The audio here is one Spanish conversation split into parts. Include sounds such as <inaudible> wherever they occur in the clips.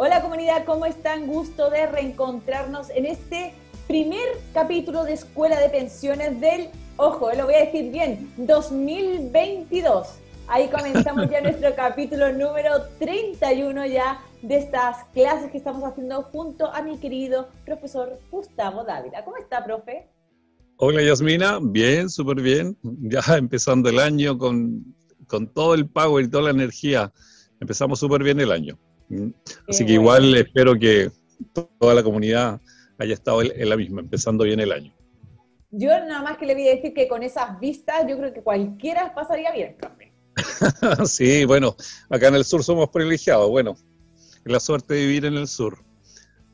Hola comunidad, ¿cómo están? Gusto de reencontrarnos en este primer capítulo de Escuela de Pensiones del, ojo, lo voy a decir bien, 2022. Ahí comenzamos ya <laughs> nuestro capítulo número 31 ya de estas clases que estamos haciendo junto a mi querido profesor Gustavo Dávila. ¿Cómo está, profe? Hola Yasmina, bien, súper bien. Ya empezando el año con, con todo el pago y toda la energía. Empezamos súper bien el año. Así que igual espero que toda la comunidad haya estado en la misma, empezando bien el año. Yo nada más que le voy a decir que con esas vistas yo creo que cualquiera pasaría bien, <laughs> sí, bueno, acá en el sur somos privilegiados, bueno, la suerte de vivir en el sur.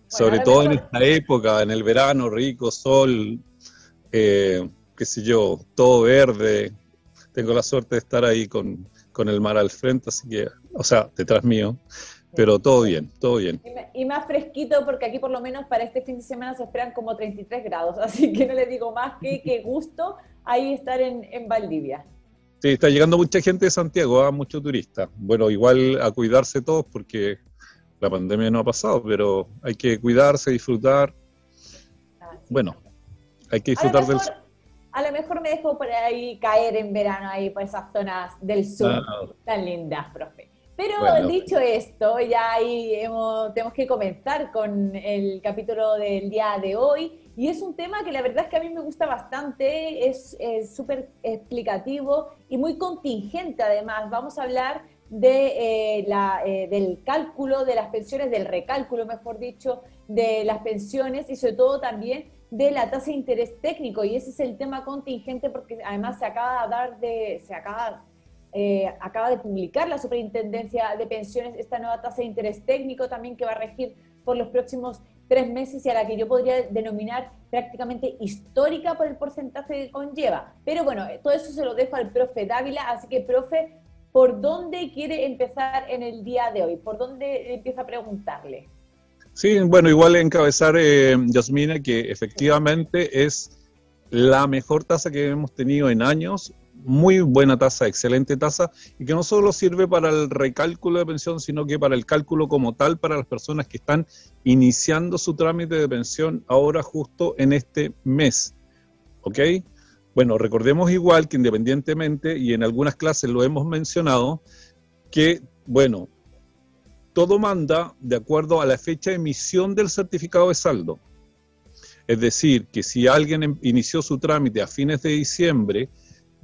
Sobre todo en esta época, en el verano, rico, sol, eh, qué sé yo, todo verde. Tengo la suerte de estar ahí con, con el mar al frente, así que, o sea, detrás mío. Pero todo bien, todo bien. Y más fresquito porque aquí por lo menos para este fin de semana se esperan como 33 grados, <laughs> así que no les digo más que qué gusto ahí estar en, en, Valdivia. Sí, está llegando mucha gente de Santiago, ¿ah? mucho turista. Bueno, igual a cuidarse todos porque la pandemia no ha pasado, pero hay que cuidarse, disfrutar. bueno, hay que disfrutar del del a lo mejor me dejo por ahí caer en verano ahí por esas zonas del sur ah. tan lindas, profe. Pero dicho esto, ya ahí hemos, tenemos que comenzar con el capítulo del día de hoy. Y es un tema que la verdad es que a mí me gusta bastante, es súper explicativo y muy contingente además. Vamos a hablar de, eh, la, eh, del cálculo de las pensiones, del recálculo, mejor dicho, de las pensiones y sobre todo también de la tasa de interés técnico. Y ese es el tema contingente porque además se acaba de dar de, se acaba eh, acaba de publicar la Superintendencia de Pensiones esta nueva tasa de interés técnico también que va a regir por los próximos tres meses y a la que yo podría denominar prácticamente histórica por el porcentaje que conlleva. Pero bueno, todo eso se lo dejo al profe Dávila, así que profe, ¿por dónde quiere empezar en el día de hoy? ¿Por dónde empieza a preguntarle? Sí, bueno, igual encabezar, eh, Yasmina, que efectivamente es la mejor tasa que hemos tenido en años muy buena tasa, excelente tasa, y que no solo sirve para el recálculo de pensión, sino que para el cálculo como tal para las personas que están iniciando su trámite de pensión ahora justo en este mes. ¿Ok? Bueno, recordemos igual que independientemente, y en algunas clases lo hemos mencionado, que, bueno, todo manda de acuerdo a la fecha de emisión del certificado de saldo. Es decir, que si alguien em, inició su trámite a fines de diciembre,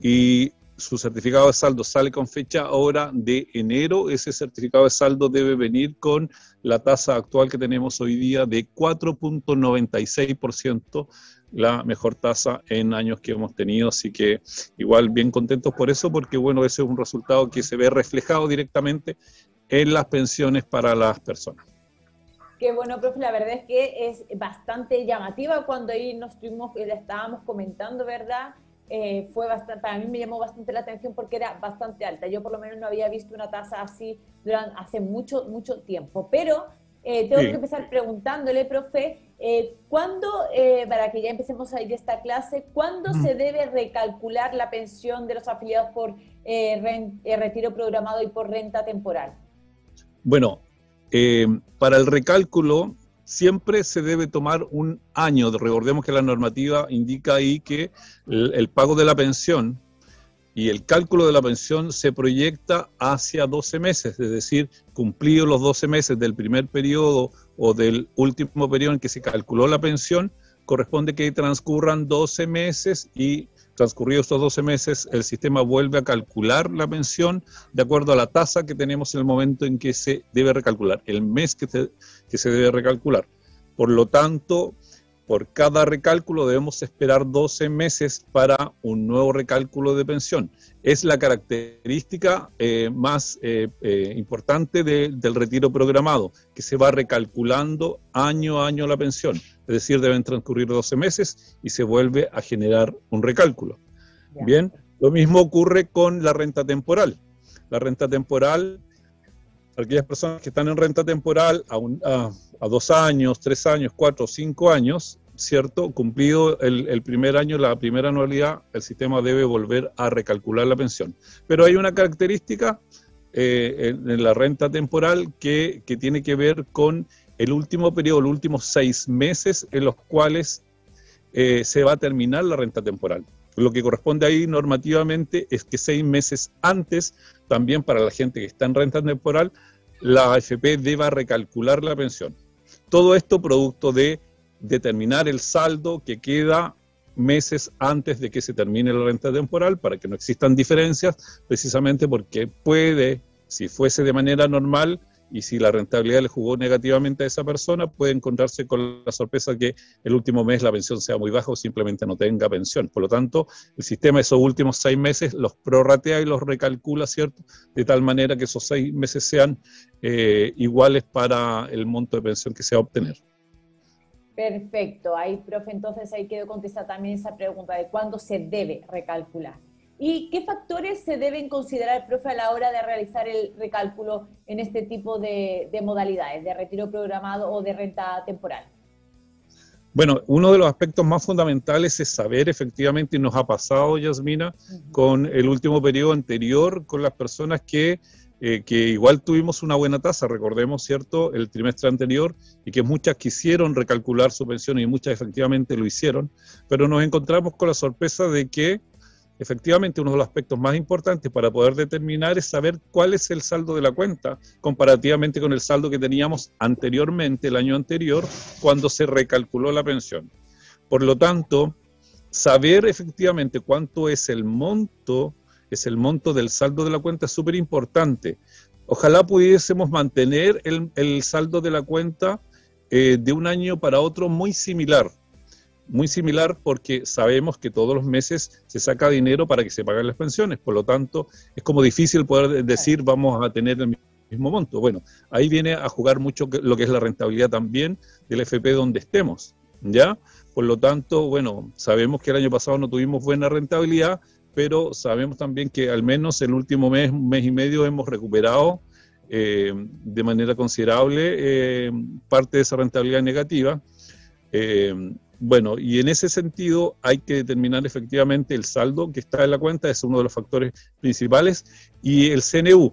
y su certificado de saldo sale con fecha ahora de enero, ese certificado de saldo debe venir con la tasa actual que tenemos hoy día de 4.96%, la mejor tasa en años que hemos tenido, así que igual bien contentos por eso, porque bueno, ese es un resultado que se ve reflejado directamente en las pensiones para las personas. Qué bueno, profe, la verdad es que es bastante llamativa cuando ahí nos estuvimos, le estábamos comentando, ¿verdad? Eh, fue bastante, para mí me llamó bastante la atención porque era bastante alta. Yo por lo menos no había visto una tasa así durante, hace mucho, mucho tiempo. Pero eh, tengo que empezar preguntándole, profe, eh, ¿cuándo, para que ya empecemos a ir a esta clase, cuándo se debe recalcular la pensión de los afiliados por retiro programado y por renta temporal? Bueno, para el recálculo siempre se debe tomar un año. Recordemos que la normativa indica ahí que el, pago de la pensión y el cálculo de la pensión se proyecta hacia 12 meses, es decir, cumplidos los 12 meses del primer periodo o del último periodo en que se calculó la pensión, corresponde que transcurran 12 meses y transcurridos estos 12 meses el sistema vuelve a calcular la pensión de acuerdo a la tasa que tenemos en el momento en que se debe recalcular, el mes que se, que se debe recalcular. Por lo tanto, por cada recálculo debemos esperar 12 meses para un nuevo recálculo de pensión. Es la característica eh, más eh, eh, importante del retiro programado, que se va recalculando año a año la pensión. Es decir, deben transcurrir 12 meses y se vuelve a generar un recálculo. Bien, lo mismo ocurre con la renta temporal. La renta temporal aquellas personas que están en renta temporal a, a, dos años, tres años, cuatro, cinco años, ¿cierto? Cumplido el, primer año, la primera anualidad, el sistema debe volver a recalcular la pensión. Pero hay una característica eh, en la renta temporal que, tiene que ver con el último periodo, los últimos seis meses en los cuales eh, se va a terminar la renta temporal. Lo que corresponde ahí normativamente es que seis meses antes, también para la gente que está en renta temporal, la AFP deba recalcular la pensión. Todo esto producto de determinar el saldo que queda meses antes de que se termine la renta temporal para que no existan diferencias, precisamente porque puede, si fuese de manera normal, y si la rentabilidad le jugó negativamente a esa persona, puede encontrarse con la sorpresa que el último mes la pensión sea muy baja o simplemente no tenga pensión. Por lo tanto, el sistema esos últimos seis meses los prorratea y los recalcula, ¿cierto? De tal manera que esos seis meses sean eh, iguales para el monto de pensión que se va a obtener. Perfecto. Ahí, profe, entonces ahí quedó contestar también esa pregunta de cuándo se debe recalcular. ¿Y qué factores se deben considerar, profe, a la hora de realizar el recálculo en este tipo de, modalidades, de retiro programado o de renta temporal? Bueno, uno de los aspectos más fundamentales es saber efectivamente, y nos ha pasado, Yasmina, con el último periodo anterior, con las personas que, eh, que igual tuvimos una buena tasa, recordemos, ¿cierto?, el trimestre anterior, y que muchas quisieron recalcular su pensión y muchas efectivamente lo hicieron, pero nos encontramos con la sorpresa de que efectivamente uno de los aspectos más importantes para poder determinar es saber cuál es el saldo de la cuenta comparativamente con el saldo que teníamos anteriormente, el año anterior, cuando se recalculó la pensión. Por lo tanto, saber efectivamente cuánto es el monto, es el monto del saldo de la cuenta es súper importante. Ojalá pudiésemos mantener el, saldo de la cuenta eh, de un año para otro muy similar muy similar porque sabemos que todos los meses se saca dinero para que se paguen las pensiones, por lo tanto es como difícil poder decir vamos a tener el mismo monto. Bueno, ahí viene a jugar mucho lo que es la rentabilidad también del FP donde estemos, ¿ya? Por lo tanto, bueno, sabemos que el año pasado no tuvimos buena rentabilidad, pero sabemos también que al menos el último mes, mes y medio hemos recuperado eh, de manera considerable eh, parte de esa rentabilidad negativa. Eh, bueno, y en ese sentido hay que determinar efectivamente el saldo que está en la cuenta, es uno de los factores principales, y el CNU.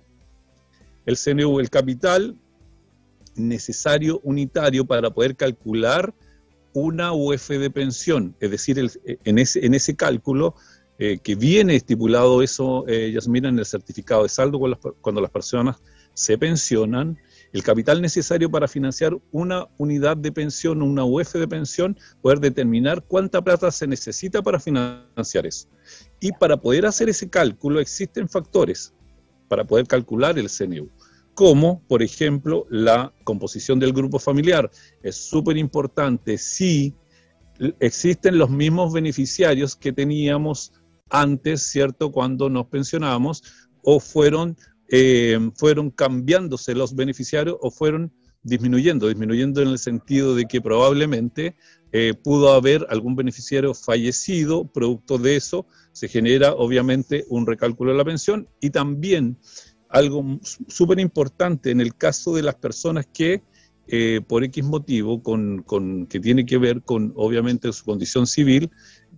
El CNU, el capital necesario unitario para poder calcular una UF de pensión, es decir, en, ese, en ese cálculo eh, que viene estipulado eso, eh, Yasmina, en el certificado de saldo cuando las personas se pensionan, el capital necesario para financiar una unidad de pensión, una UF de pensión, poder determinar cuánta plata se necesita para financiar eso. Y para poder hacer ese cálculo existen factores para poder calcular el CNU, como por ejemplo la composición del grupo familiar. Es súper importante si existen los mismos beneficiarios que teníamos antes, ¿cierto? Cuando nos pensionamos o fueron eh, fueron cambiándose los beneficiarios o fueron disminuyendo, disminuyendo en el sentido de que probablemente eh, pudo haber algún beneficiario fallecido, producto de eso se genera obviamente un recálculo de la pensión y también algo súper importante en el caso de las personas que eh, por X motivo, con, con, que tiene que ver con obviamente su condición civil,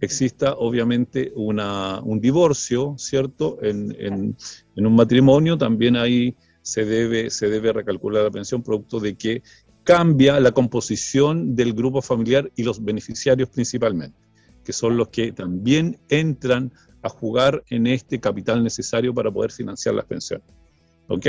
exista obviamente una, un divorcio, ¿cierto? En, en, un matrimonio también ahí se debe, se debe recalcular la pensión producto de que cambia la composición del grupo familiar y los beneficiarios principalmente, que son los que también entran a jugar en este capital necesario para poder financiar las pensiones. ¿Ok?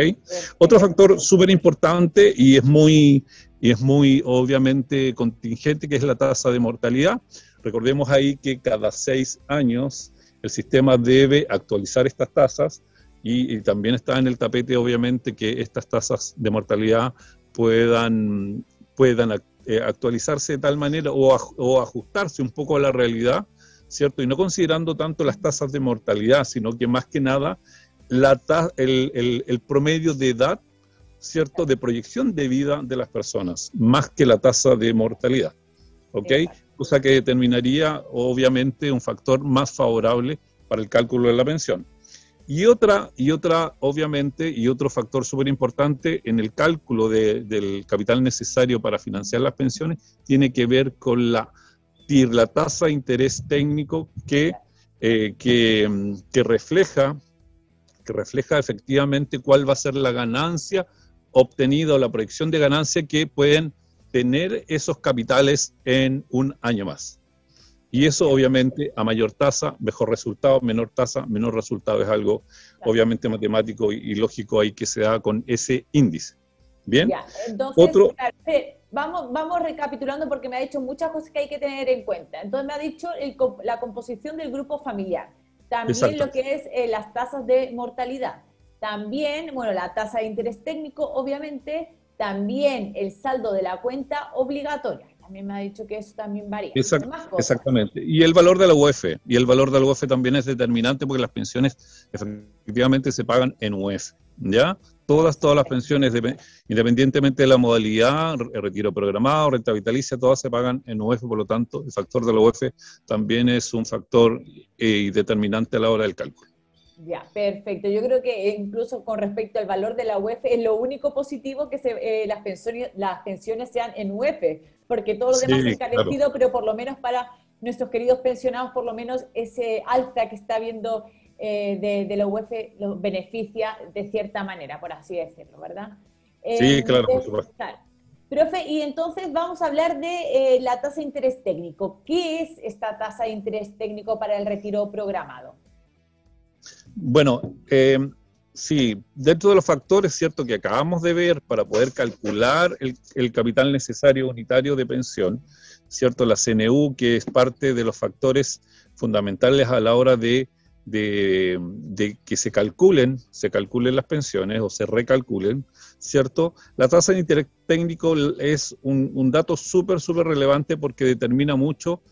Otro factor súper importante y es muy, y es muy obviamente contingente, que es la tasa de mortalidad. Recordemos ahí que cada seis años el sistema debe actualizar estas tasas y, también está en el tapete, obviamente, que estas tasas de mortalidad puedan, puedan eh, actualizarse de tal manera o, ajustarse un poco a la realidad, ¿cierto? Y no considerando tanto las tasas de mortalidad, sino que más que nada la el, el promedio de edad, ¿cierto? De proyección de vida de las personas, más que la tasa de mortalidad. ¿Ok? Cosa que determinaría obviamente un factor más favorable para el cálculo de la pensión. Y otra, y otra obviamente, y otro factor súper importante en el cálculo del capital necesario para financiar las pensiones tiene que ver con la, la tasa de interés técnico que, eh, que, que refleja que refleja efectivamente cuál va a ser la ganancia obtenida o la proyección de ganancia que pueden tener esos capitales en un año más. Y eso obviamente a mayor tasa, mejor resultado, menor tasa, menor resultado es algo obviamente matemático y, lógico ahí que se da con ese índice. Bien. entonces, Otro, vamos, vamos recapitulando porque me ha dicho muchas cosas que hay que tener en cuenta. Entonces me ha dicho la composición del grupo familiar, también lo que es eh, las tasas de mortalidad, también, bueno, la tasa de interés técnico, obviamente, también el saldo de la cuenta obligatoria. También me ha dicho que eso también varía. exactamente. Y el valor de la UEF. Y el valor de la UEF también es determinante porque las pensiones efectivamente se pagan en UEF. ¿Ya? Todas, todas las pensiones, independientemente de la modalidad, retiro programado, renta vitalicia, todas se pagan en UEF, por lo tanto, el factor de la UEF también es un factor eh, determinante a la hora del cálculo. Ya, perfecto. Yo creo que incluso con respecto al valor de la UEF es lo único positivo que se, eh, las, pensiones, las pensiones sean en UEF, porque todo lo demás es encarecido, pero por lo menos para nuestros queridos pensionados, por lo menos ese alza que está viendo eh, de, la UEF lo beneficia de cierta manera, por así decirlo, ¿verdad? Sí, eh, claro, por supuesto. Profe, y entonces vamos a hablar de la tasa de interés técnico. ¿Qué es esta tasa de interés técnico para el retiro programado? Bueno, eh, sí, dentro de los factores, cierto, que acabamos de ver para poder calcular el, capital necesario unitario de pensión, cierto, la CNU, que es parte de los factores fundamentales a la hora de, que se calculen, se calculen las pensiones o se recalculen, ¿cierto? La tasa de interés técnico es un, un dato súper, súper relevante porque determina mucho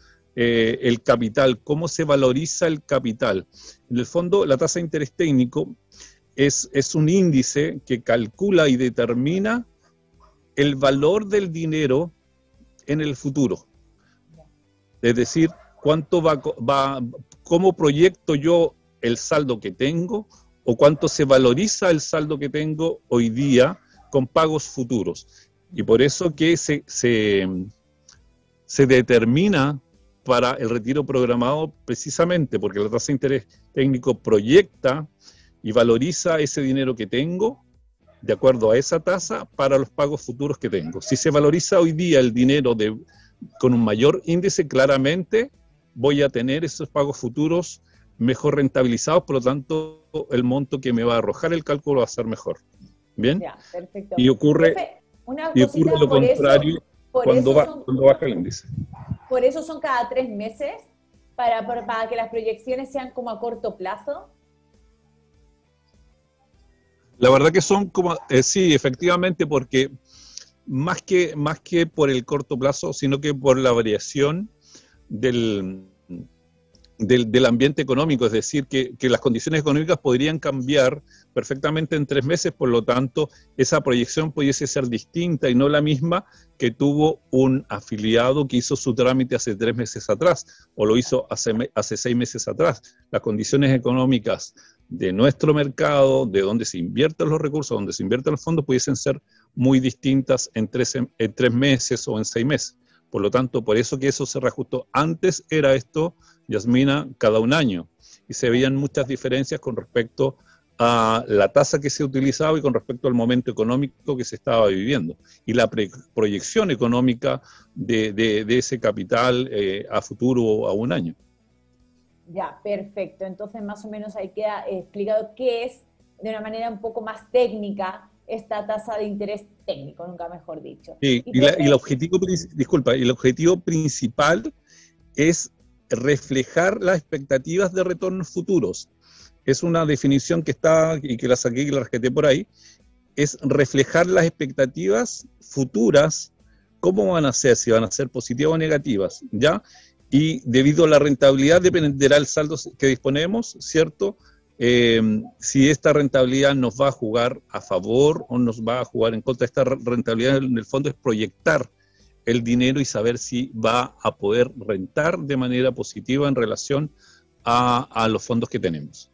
eh, el capital, cómo se valoriza el capital. En el fondo, la tasa de interés técnico es, es un índice que calcula y determina el valor del dinero en el futuro. Es decir, cuánto va, va, cómo proyecto yo el saldo que tengo o cuánto se valoriza el saldo que tengo hoy día con pagos futuros. Y por eso que se, se, se determina para el retiro programado precisamente porque la tasa de interés técnico proyecta y valoriza ese dinero que tengo de acuerdo a esa tasa para los pagos futuros que tengo. Si se valoriza hoy día el dinero de, con un mayor índice, claramente voy a tener esos pagos futuros mejor rentabilizados, por lo tanto el monto que me va a arrojar el cálculo va a ser mejor. ¿Bien? Y ocurre, y ocurre lo contrario cuando, va, cuando baja el índice. Por eso son cada tres meses, para, para que las proyecciones sean como a corto plazo. La verdad que son como, eh, sí, efectivamente, porque más que, más que por el corto plazo, sino que por la variación del, del, ambiente económico, es decir, que, las condiciones económicas podrían cambiar perfectamente en tres meses, por lo tanto, esa proyección pudiese ser distinta y no la misma que tuvo un afiliado que hizo su trámite hace tres meses atrás o lo hizo hace, hace seis meses atrás. Las condiciones económicas de nuestro mercado, de donde se invierten los recursos, donde se invierten los fondos, pudiesen ser muy distintas en tres, en tres meses o en seis meses. Por lo tanto, por eso que eso se reajustó. Antes era esto, Yasmina, cada un año. Y se veían muchas diferencias con respecto a la tasa que se utilizaba y con respecto al momento económico que se estaba viviendo y la proyección económica de, ese capital eh, a futuro a un año. Ya, perfecto. Entonces, más o menos ahí queda explicado qué es, de una manera un poco más técnica, esta tasa de interés técnico, nunca mejor dicho. y, el objetivo, disculpa, el objetivo principal es reflejar las expectativas de retornos futuros. Es una definición que está, y que la saqué y la rescaté por ahí, es reflejar las expectativas futuras, cómo van a ser, si van a ser positivas o negativas, ¿ya? Y debido a la rentabilidad dependerá el saldo que disponemos, ¿cierto? Eh, si esta rentabilidad nos va a jugar a favor o nos va a jugar en contra. Esta rentabilidad en el fondo es proyectar el dinero y saber si va a poder rentar de manera positiva en relación a, los fondos que tenemos.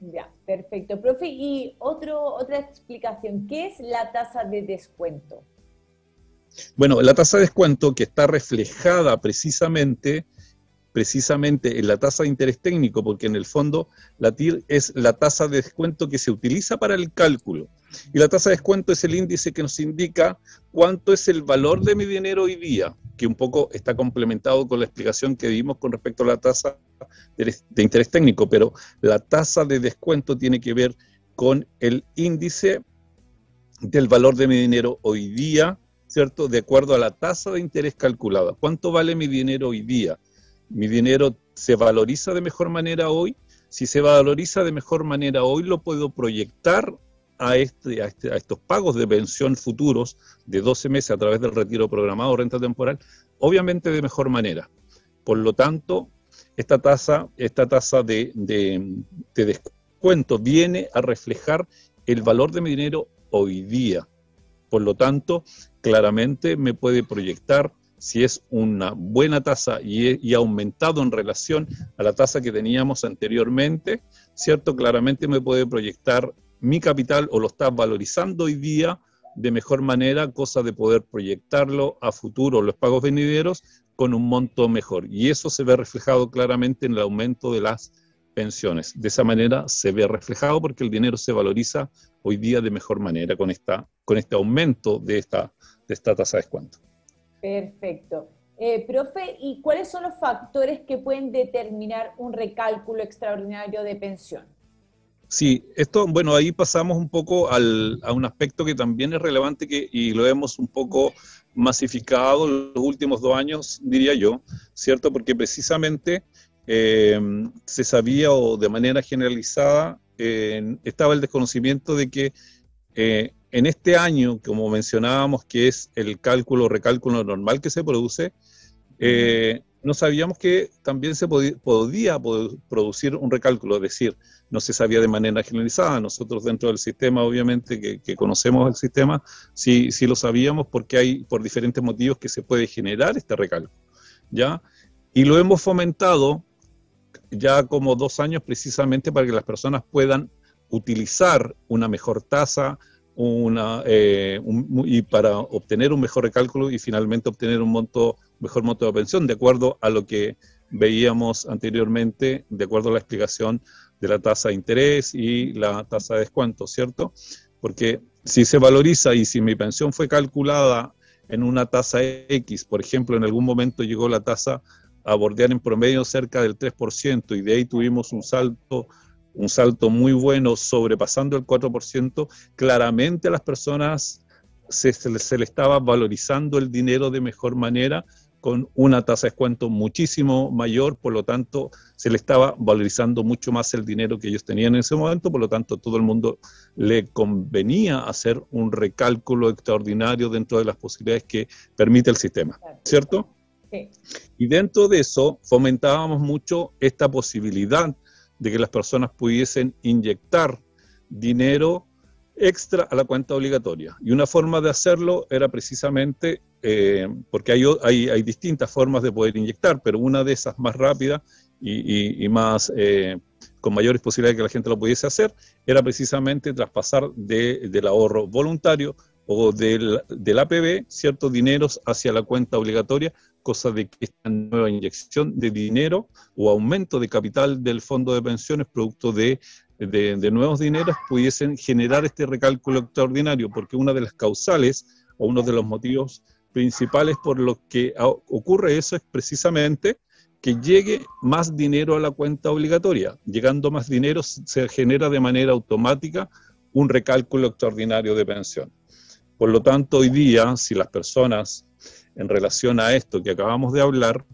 Ya, perfecto. Profe, y otro, otra explicación, ¿qué es la tasa de descuento? Bueno, la tasa de descuento que está reflejada precisamente precisamente en la tasa de interés técnico, porque en el fondo la TIR es la tasa de descuento que se utiliza para el cálculo. Y la tasa de descuento es el índice que nos indica cuánto es el valor de mi dinero hoy día, que un poco está complementado con la explicación que dimos con respecto a la tasa de interés técnico, pero la tasa de descuento tiene que ver con el índice del valor de mi dinero hoy día, ¿cierto? De acuerdo a la tasa de interés calculada. ¿Cuánto vale mi dinero hoy día? ¿Mi dinero se valoriza de mejor manera hoy? Si se valoriza de mejor manera hoy, lo puedo proyectar a, este, a, este, a, estos pagos de pensión futuros de 12 meses a través del retiro programado o renta temporal, obviamente de mejor manera. Por lo tanto, esta tasa, esta tasa de, de, de descuento viene a reflejar el valor de mi dinero hoy día. Por lo tanto, claramente me puede proyectar si es una buena tasa y, y, aumentado en relación a la tasa que teníamos anteriormente, ¿cierto? Claramente me puede proyectar mi capital o lo está valorizando hoy día de mejor manera, cosa de poder proyectarlo a futuro, los pagos venideros, con un monto mejor. Y eso se ve reflejado claramente en el aumento de las pensiones. De esa manera se ve reflejado porque el dinero se valoriza hoy día de mejor manera con, esta, con este aumento de esta, de esta tasa de descuento. Perfecto. Eh, profe, ¿y cuáles son los factores que pueden determinar un recálculo extraordinario de pensión? Sí, esto, bueno, ahí pasamos un poco al, a un aspecto que también es relevante que, y lo hemos un poco masificado en los últimos dos años, diría yo, ¿cierto? Porque precisamente eh, se sabía o de manera generalizada eh, estaba el desconocimiento de que eh, en este año, como mencionábamos, que es el cálculo, recálculo normal que se produce, eh, no sabíamos que también se podía, producir un recálculo, es decir, no se sabía de manera generalizada. Nosotros dentro del sistema, obviamente, que, conocemos el sistema, sí, sí, lo sabíamos porque hay por diferentes motivos que se puede generar este recálculo. ¿ya? Y lo hemos fomentado ya como dos años precisamente para que las personas puedan utilizar una mejor tasa, una, eh, y para obtener un mejor recálculo y finalmente obtener un monto, mejor monto de pensión, de acuerdo a lo que veíamos anteriormente, de acuerdo a la explicación de la tasa de interés y la tasa de descuento, ¿cierto? Porque si se valoriza y si mi pensión fue calculada en una tasa X, por ejemplo, en algún momento llegó la tasa a bordear en promedio cerca del 3% y de ahí tuvimos un salto un salto muy bueno sobrepasando el 4%, claramente a las personas se, se, le estaba valorizando el dinero de mejor manera con una tasa de descuento muchísimo mayor, por lo tanto se le estaba valorizando mucho más el dinero que ellos tenían en ese momento, por lo tanto todo el mundo le convenía hacer un recálculo extraordinario dentro de las posibilidades que permite el sistema, ¿cierto? Sí. Y dentro de eso fomentábamos mucho esta posibilidad de que las personas pudiesen inyectar dinero extra a la cuenta obligatoria. Y una forma de hacerlo era precisamente, eh, porque hay, hay, hay, distintas formas de poder inyectar, pero una de esas más rápidas y, y, más eh, con mayores posibilidades de que la gente lo pudiese hacer, era precisamente traspasar de, del ahorro voluntario o del, del APB ciertos dineros hacia la cuenta obligatoria cosa de que esta nueva inyección de dinero o aumento de capital del fondo de pensiones producto de, de, nuevos dineros pudiesen generar este recálculo extraordinario, porque una de las causales o uno de los motivos principales por los que ocurre eso es precisamente que llegue más dinero a la cuenta obligatoria. Llegando más dinero se genera de manera automática un recálculo extraordinario de pensión. Por lo tanto, hoy día, si las personas en relación a esto que acabamos de hablar,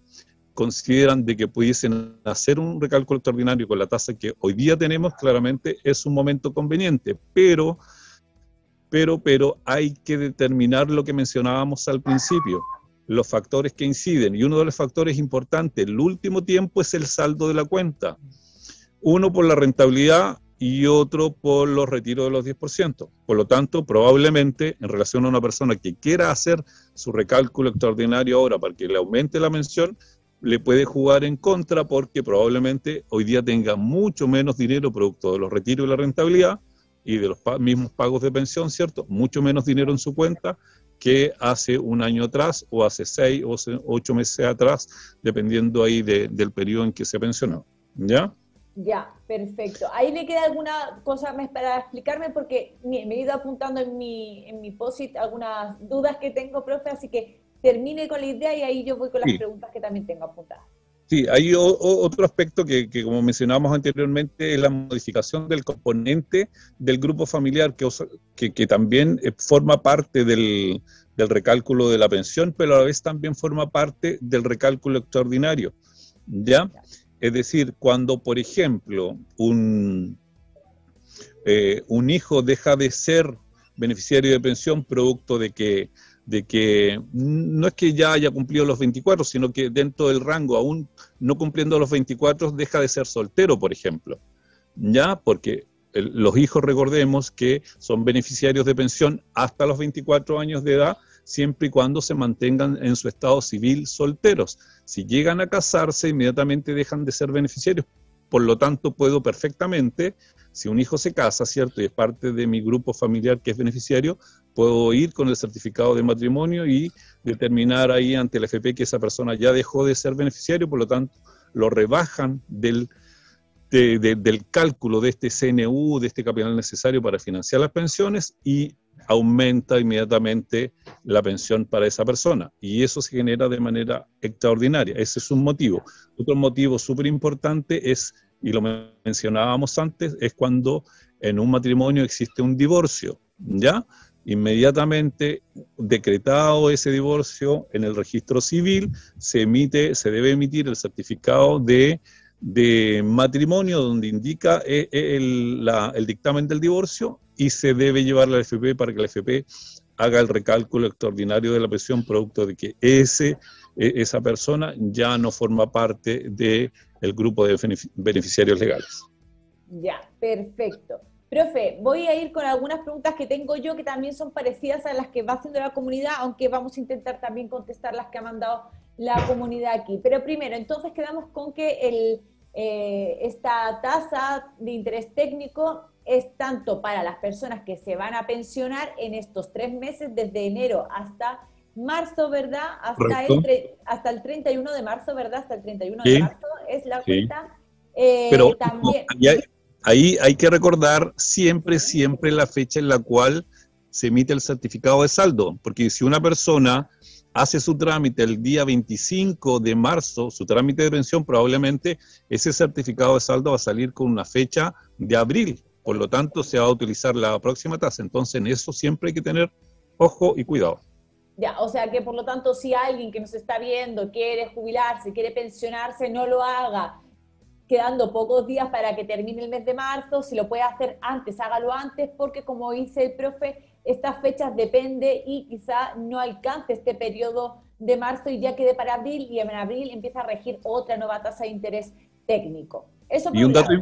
consideran de que pudiesen hacer un recálculo extraordinario con la tasa que hoy día tenemos, claramente es un momento conveniente, pero, pero, pero hay que determinar lo que mencionábamos al principio, los factores que inciden, y uno de los factores importantes, el último tiempo es el saldo de la cuenta. Uno por la rentabilidad y otro por los retiros de los 10%. Por lo tanto, probablemente en relación a una persona que quiera hacer su recálculo extraordinario ahora para que le aumente la mención, le puede jugar en contra porque probablemente hoy día tenga mucho menos dinero producto de los retiros y la rentabilidad y de los mismos pagos de pensión, ¿cierto? Mucho menos dinero en su cuenta que hace un año atrás o hace seis o ocho meses atrás, dependiendo ahí del periodo en que se pensionó. ¿Ya? Ya, perfecto. Ahí le queda alguna cosa más para explicarme porque me, he ido apuntando en mi, en mi post algunas dudas que tengo, profe, así que termine con la idea y ahí yo voy con las preguntas que también tengo apuntadas. Sí, hay otro aspecto que, como mencionábamos anteriormente, es la modificación del componente del grupo familiar, que, que, también eh, forma parte del, del, recálculo de la pensión, pero a la vez también forma parte del recálculo extraordinario. ¿Ya? Es decir, cuando, por ejemplo, un, eh, un hijo deja de ser beneficiario de pensión producto de que, de que no es que ya haya cumplido los 24, sino que dentro del rango, aún no cumpliendo los 24, deja de ser soltero, por ejemplo. ¿Ya? Porque los hijos, recordemos que son beneficiarios de pensión hasta los 24 años de edad, siempre y cuando se mantengan en su estado civil solteros. Si llegan a casarse, inmediatamente dejan de ser beneficiarios. Por lo tanto, puedo perfectamente, si un hijo se casa, ¿cierto? Y es parte de mi grupo familiar que es beneficiario, puedo ir con el certificado de matrimonio y determinar ahí ante el FP que esa persona ya dejó de ser beneficiario, por lo tanto, lo rebajan del, del cálculo de este CNU, de este capital necesario para financiar las pensiones y aumenta inmediatamente la pensión para esa persona. Y eso se genera de manera extraordinaria. Ese es un motivo. Otro motivo súper importante es, y lo mencionábamos antes, es cuando en un matrimonio existe un divorcio, ¿ya? Inmediatamente decretado ese divorcio en el registro civil, se emite, se debe emitir el certificado de de matrimonio donde indica eh, eh, el, el, dictamen del divorcio y se debe llevar a la FP para que la FP haga el recálculo extraordinario de la pensión producto de que ese, e, esa persona ya no forma parte del el grupo de beneficiarios legales. Ya, perfecto. Profe, voy a ir con algunas preguntas que tengo yo que también son parecidas a las que va haciendo la comunidad, aunque vamos a intentar también contestar las que ha mandado la comunidad aquí. Pero primero, entonces quedamos con que el, eh, esta tasa de interés técnico es tanto para las personas que se van a pensionar en estos tres meses, desde enero hasta marzo, ¿verdad? Hasta, el, hasta el 31 de marzo, ¿verdad? Hasta el 31 de marzo es la cuenta. Eh, Pero también... ahí hay que recordar siempre, siempre la fecha en la cual se emite el certificado de saldo, porque si una persona hace su trámite el día 25 de marzo, su trámite de pensión, probablemente ese certificado de saldo va a salir con una fecha de abril. Por lo tanto, se va a utilizar la próxima tasa. Entonces, en eso siempre hay que tener ojo y cuidado. Ya, o sea que por lo tanto, si alguien que nos está viendo quiere jubilarse, quiere pensionarse, no lo haga quedando pocos días para que termine el mes de marzo. Si lo puede hacer antes, hágalo antes, porque como dice el profe, estas fechas depende y quizá no alcance este periodo de marzo y ya quede para abril y en abril empieza a regir otra nueva tasa de interés técnico. Eso y un dato,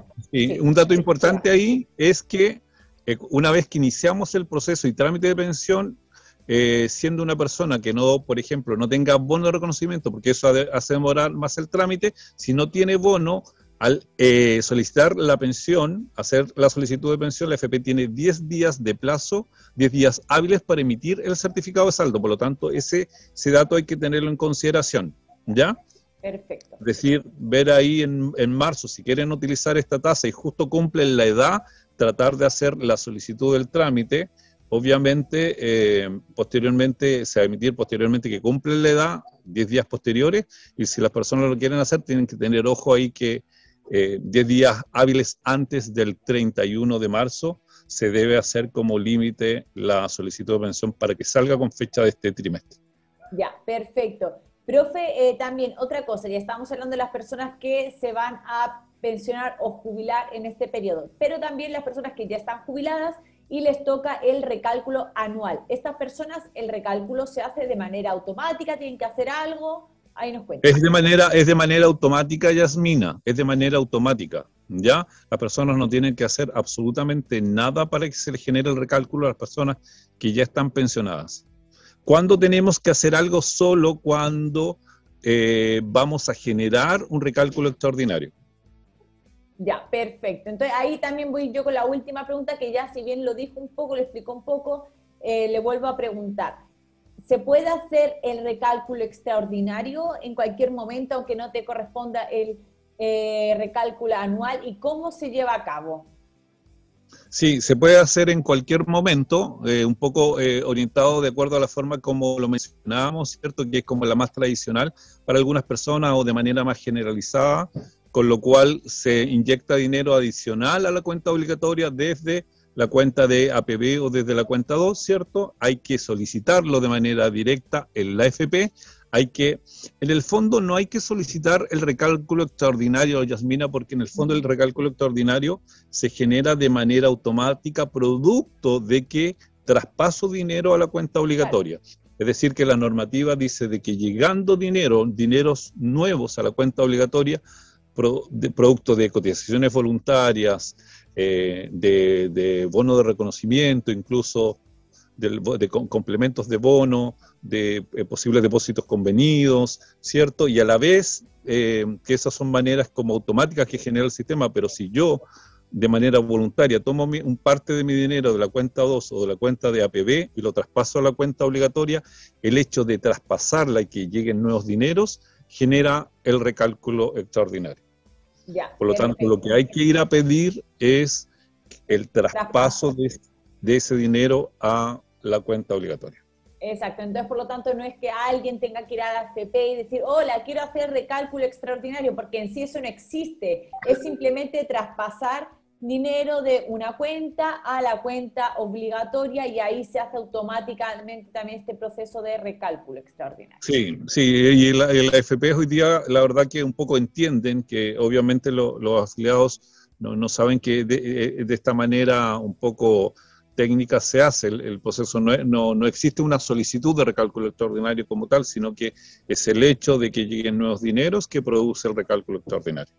un dato importante ahí es que eh, una vez que iniciamos el proceso y trámite de pensión, eh, siendo una persona que no, por ejemplo, no tenga bono de reconocimiento, porque eso hace demorar más el trámite, si no tiene bono, al eh, solicitar la pensión, hacer la solicitud de pensión, la FP tiene 10 días de plazo, 10 días hábiles para emitir el certificado de saldo. Por lo tanto, ese, ese dato hay que tenerlo en consideración. ¿Ya? Perfecto. Es decir, ver ahí en, en marzo, si quieren utilizar esta tasa y justo cumplen la edad, tratar de hacer la solicitud del trámite. Obviamente, eh, posteriormente, se va a emitir posteriormente que cumplen la edad, 10 días posteriores, y si las personas lo quieren hacer, tienen que tener ojo ahí que 10 eh, días hábiles antes del 31 de marzo, se debe hacer como límite la solicitud de pensión para que salga con fecha de este trimestre. Ya, perfecto. Profe, eh, también otra cosa, ya estamos hablando de las personas que se van a pensionar o jubilar en este periodo, pero también las personas que ya están jubiladas y les toca el recálculo anual. Estas personas, el recálculo se hace de manera automática, tienen que hacer algo, es de manera, es de manera automática, Yasmina, es de manera automática. ¿Ya? Las personas no tienen que hacer absolutamente nada para que se genere el recálculo a las personas que ya están pensionadas. ¿Cuándo tenemos que hacer algo solo cuando eh, vamos a generar un recálculo extraordinario? Ya, perfecto. Entonces ahí también voy yo con la última pregunta que ya si bien lo dijo un poco, lo explicó un poco, eh, le vuelvo a preguntar ¿Se puede hacer el recálculo extraordinario en cualquier momento, aunque no te corresponda el eh, recálculo anual? ¿Y cómo se lleva a cabo? Sí, se puede hacer en cualquier momento, eh, un poco eh, orientado de acuerdo a la forma como lo mencionábamos, ¿cierto? Que es como la más tradicional para algunas personas o de manera más generalizada, con lo cual se inyecta dinero adicional a la cuenta obligatoria desde la cuenta de APB o desde la cuenta 2, ¿cierto? Hay que solicitarlo de manera directa en la FP. Hay que, en el fondo no hay que solicitar el recálculo extraordinario, Yasmina, porque en el fondo el recálculo extraordinario se genera de manera automática producto de que traspaso dinero a la cuenta obligatoria. Es decir, que la normativa dice de que llegando dinero, dineros nuevos a la cuenta obligatoria, de, producto de cotizaciones voluntarias, eh, de, bono de reconocimiento, incluso de complementos de bono, de eh, posibles depósitos convenidos, ¿cierto? Y a la vez eh, que esas son maneras como automáticas que genera el sistema, pero si yo de manera voluntaria tomo un parte de mi dinero de la cuenta 2 o de la cuenta de APB y lo traspaso a la cuenta obligatoria, el hecho de traspasarla y que lleguen nuevos dineros genera el recálculo extraordinario. Por lo tanto, lo que hay que ir a pedir es el traspaso de, ese dinero a la cuenta obligatoria. Exacto, entonces por lo tanto no es que alguien tenga que ir a la AFP y decir, hola, quiero hacer recálculo extraordinario, porque en sí eso no existe, es simplemente traspasar dinero de una cuenta a la cuenta obligatoria y ahí se hace automáticamente también este proceso de recálculo extraordinario. Sí, sí, y la, FP hoy día la verdad que un poco entienden que obviamente los afiliados no, saben que eh, de, esta manera un poco técnica se hace el, proceso, no, no, no, existe una solicitud de recálculo extraordinario como tal, sino que es el hecho de que lleguen nuevos dineros que produce el recálculo extraordinario.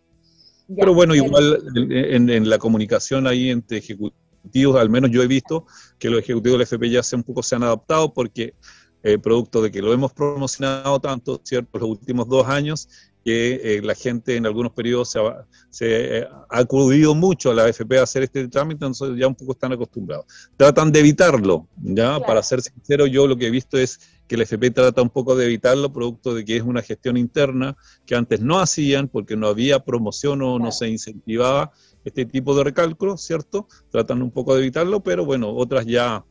Pero bueno, igual en, la comunicación ahí entre ejecutivos, al menos yo he visto que los ejecutivos del FP ya se un poco se han adaptado porque eh, producto de que lo hemos promocionado tanto, ¿cierto?, los últimos dos años, que eh, la gente en algunos periodos se, ha, se eh, ha acudido mucho a la FP a hacer este trámite, entonces ya un poco están acostumbrados. Tratan de evitarlo, ¿ya? Para ser sincero, yo lo que he visto es que el FP trata un poco de evitarlo, producto de que es una gestión interna que antes no hacían porque no había promoción o no se incentivaba este tipo de recálculo, ¿cierto? Tratan un poco de evitarlo, pero bueno, otras ya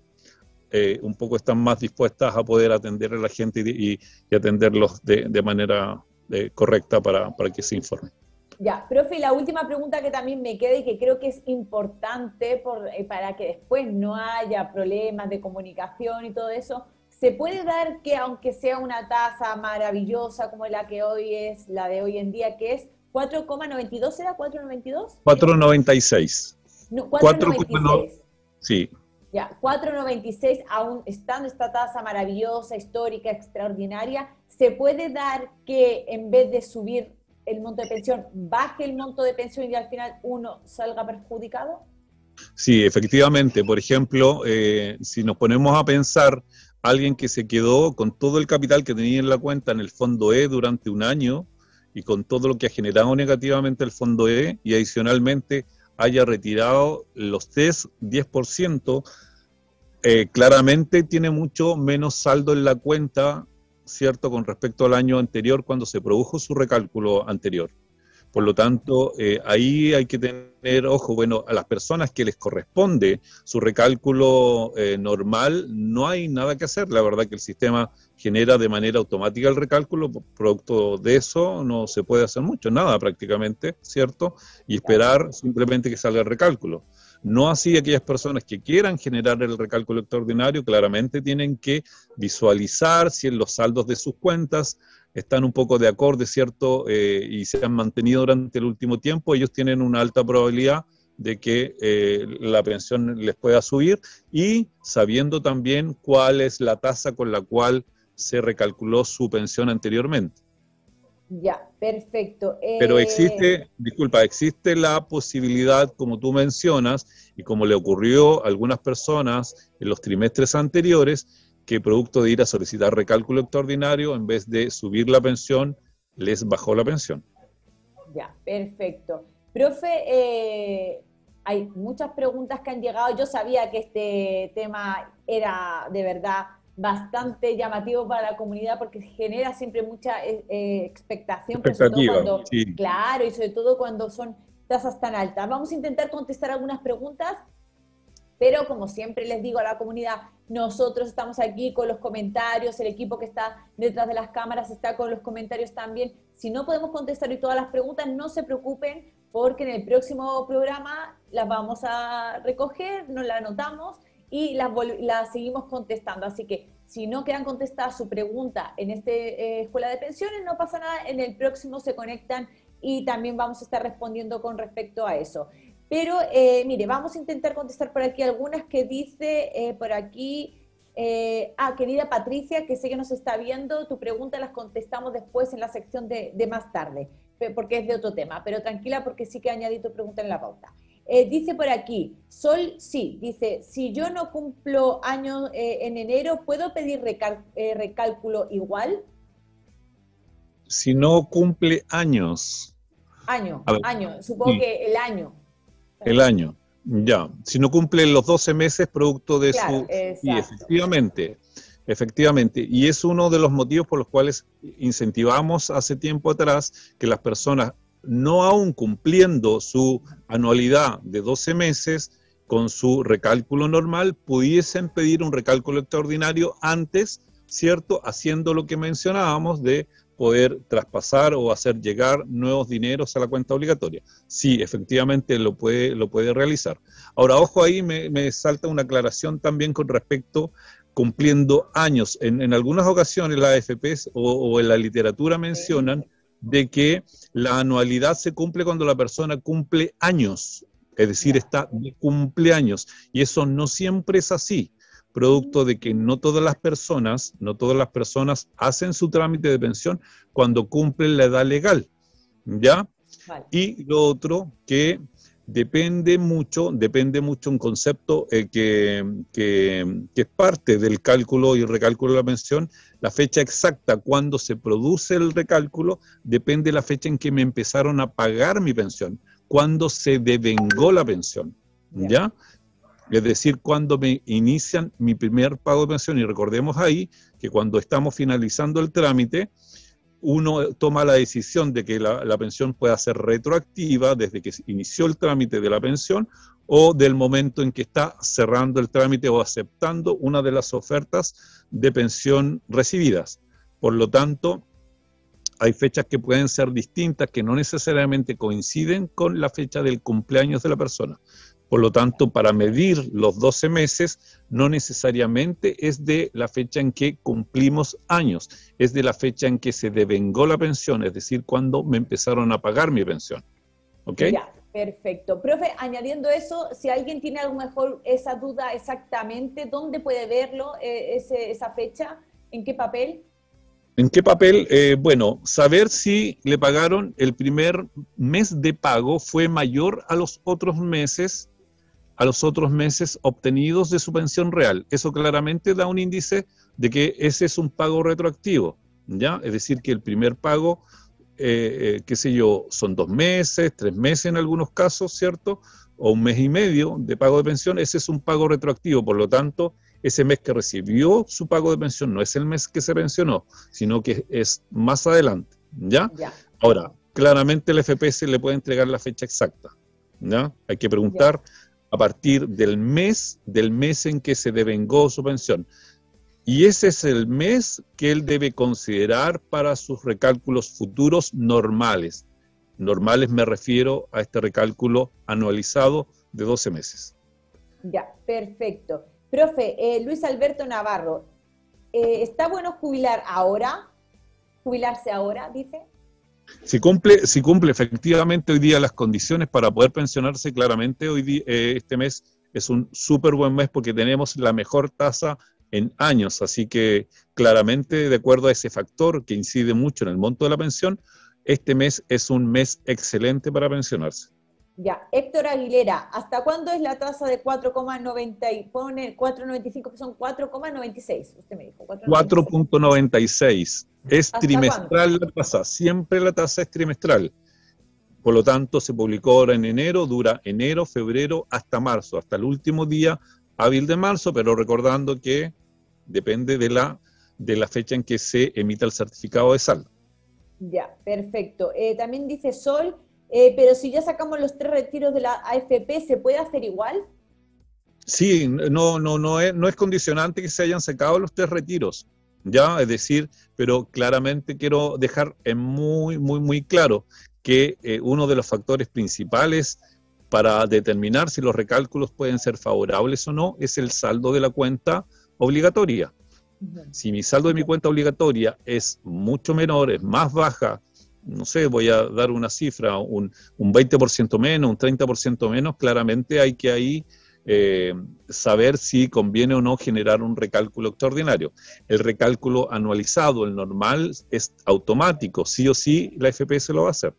eh, un poco están más dispuestas a poder atender a la gente y, atenderlos de, manera eh, correcta para, que se informen. Ya, profe, la última pregunta que también me queda y que creo que es importante por, eh, para que después no haya problemas de comunicación y todo eso, ¿Se puede dar que aunque sea una tasa maravillosa como la que hoy es, la de hoy en día, que es 4,92, ¿era 4,92? 4,96. 4,96. Sí. Ya, 4,96, aún estando esta tasa maravillosa, histórica, extraordinaria, ¿se puede dar que en vez de subir el monto de pensión, baje el monto de pensión y al final uno salga perjudicado? Sí, efectivamente. Por ejemplo, eh, si nos ponemos a pensar alguien que se quedó con todo el capital que tenía en la cuenta en el fondo E durante un año y con todo lo que ha generado negativamente el fondo E y adicionalmente haya retirado los TES 10%, eh, claramente tiene mucho menos saldo en la cuenta, ¿cierto?, con respecto al año anterior cuando se produjo su recálculo anterior. Por lo tanto, eh, ahí hay que tener ojo, bueno, a las personas que les corresponde su recálculo eh, normal, no hay nada que hacer. La verdad que el sistema genera de manera automática el recálculo, producto de eso no se puede hacer mucho, nada prácticamente, ¿cierto? Y esperar simplemente que salga el recálculo. No así aquellas personas que quieran generar el recálculo extraordinario, claramente tienen que visualizar si en los saldos de sus cuentas están un poco de acorde, ¿cierto? Eh, y se han mantenido durante el último tiempo, ellos tienen una alta probabilidad de que eh, la pensión les pueda subir y sabiendo también cuál es la tasa con la cual se recalculó su pensión anteriormente. Ya, perfecto. Pero eh, existe, disculpa, existe la posibilidad, como tú mencionas, y como le ocurrió a algunas personas en los trimestres anteriores, que producto de ir a solicitar recálculo extraordinario, en vez de subir la pensión, les bajó la pensión. Ya, perfecto. Profe, eh, hay muchas preguntas que han llegado. Yo sabía que este tema era de verdad bastante llamativo para la comunidad porque genera siempre mucha eh, eh, expectación, cuando, claro, y sobre todo cuando son tasas tan altas. Vamos a intentar contestar algunas preguntas, pero como siempre les digo a la comunidad, nosotros estamos aquí con los comentarios, el equipo que está detrás de las cámaras está con los comentarios también. Si no podemos contestar hoy todas las preguntas, no se preocupen porque en el próximo programa las vamos a recoger, nos las anotamos y las, seguimos contestando. Así que si no quedan contestadas su pregunta en esta eh, escuela de pensiones, no pasa nada, en el próximo se conectan y también vamos a estar respondiendo con respecto a eso. Pero eh, mire, vamos a intentar contestar por aquí algunas que dice eh, por aquí, ah, querida Patricia, que sé que nos está viendo, tu pregunta las contestamos después en la sección de, de más tarde, porque es de otro tema, pero tranquila porque sí que añadí tu pregunta en la pauta. Eh, dice por aquí, Sol, sí, dice, si yo no cumplo años eh, en enero, ¿puedo pedir eh, recálculo igual? Si no cumple años. Año, año, supongo que el año. El año, ya. Si no cumple los 12 meses producto de su... Sí, efectivamente, efectivamente. Y es uno de los motivos por los cuales incentivamos hace tiempo atrás que las personas no aún cumpliendo su anualidad de 12 meses con su recálculo normal, pudiesen pedir un recálculo extraordinario antes, ¿cierto? Haciendo lo que mencionábamos de poder traspasar o hacer llegar nuevos dineros a la cuenta obligatoria. Sí, efectivamente lo puede, lo puede realizar. Ahora, ojo ahí, me, salta una aclaración también con respecto cumpliendo años. En, algunas ocasiones la AFP o, o en la literatura mencionan de que la anualidad se cumple cuando la persona cumple años, es decir, está de cumpleaños. Y eso no siempre es así, producto de que no todas las personas, no todas las personas hacen su trámite de pensión cuando cumplen la edad legal. ¿Ya? Y lo otro, que depende mucho, depende mucho un concepto eh, que, que, es parte del cálculo y recálculo de la pensión. La fecha exacta cuando se produce el recálculo depende de la fecha en que me empezaron a pagar mi pensión, cuando se devengó la pensión. ¿Ya? Es decir, cuando me inician mi primer pago de pensión. Y recordemos ahí que cuando estamos finalizando el trámite, uno toma la decisión de que la, pensión pueda ser retroactiva desde que inició el trámite de la pensión o del momento en que está cerrando el trámite o aceptando una de las ofertas de pensión recibidas. Por lo tanto, hay fechas que pueden ser distintas, que no necesariamente coinciden con la fecha del cumpleaños de la persona. Por lo tanto, para medir los 12 meses no necesariamente es de la fecha en que cumplimos años, es de la fecha en que se devengó la pensión, es decir, cuando me empezaron a pagar mi pensión. ¿Ok? Ya, perfecto. Profe, añadiendo eso, si alguien tiene a lo mejor esa duda exactamente, ¿dónde puede verlo, eh, esa fecha? ¿En qué papel? ¿En qué papel? Eh, bueno, saber si le pagaron el primer mes de pago fue mayor a los otros meses a los otros meses obtenidos de su pensión real. Eso claramente da un índice de que ese es un pago retroactivo, ¿ya? Es decir, que el primer pago, eh, eh, qué sé yo, son dos meses, tres meses en algunos casos, ¿cierto? O un mes y medio de pago de pensión, ese es un pago retroactivo. Por lo tanto, ese mes que recibió su pago de pensión no es el mes que se pensionó, sino que es más adelante, ¿ya? Ahora, claramente el FPS le puede entregar la fecha exacta, ¿ya? Hay que preguntar a partir del mes, del mes en que se devengó su pensión. Y ese es el mes que él debe considerar para sus recálculos futuros normales. Normales me refiero a este recálculo anualizado de 12 meses. Ya, perfecto. Profe, eh, Luis Alberto Navarro, eh, ¿está bueno jubilar ahora? ¿Jubilarse ahora, dice? Si cumple, si cumple efectivamente hoy día las condiciones para poder pensionarse, claramente hoy eh, este mes es un súper buen mes porque tenemos la mejor tasa en años, así que claramente de acuerdo a ese factor que incide mucho en el monto de la pensión, este mes es un mes excelente para pensionarse. Ya, Héctor Aguilera, ¿hasta cuándo es la tasa de 4,90 y pone 4,95 que son 4,96? Usted me dijo. 4,96. Es trimestral la tasa, siempre la tasa es trimestral. Por lo tanto, se publicó ahora en enero, dura enero, febrero hasta marzo, hasta el último día hábil de marzo, pero recordando que depende de la, de la fecha en que se emita el certificado de saldo. Ya, perfecto. Eh, también dice Sol, eh, pero si ya sacamos los tres retiros de la AFP, ¿se puede hacer igual? Sí, no, no, no, es, no es condicionante que se hayan sacado los tres retiros, ya, es decir, pero claramente quiero dejar muy, muy, muy claro que eh, uno de los factores principales para determinar si los recálculos pueden ser favorables o no es el saldo de la cuenta obligatoria. Si mi saldo de mi cuenta obligatoria es mucho menor, es más baja, no sé, voy a dar una cifra, un, un 20% menos, un 30% menos, claramente hay que ahí eh, saber si conviene o no generar un recálculo extraordinario. El recálculo anualizado, el normal, es automático, sí o sí la FP se lo va a hacer.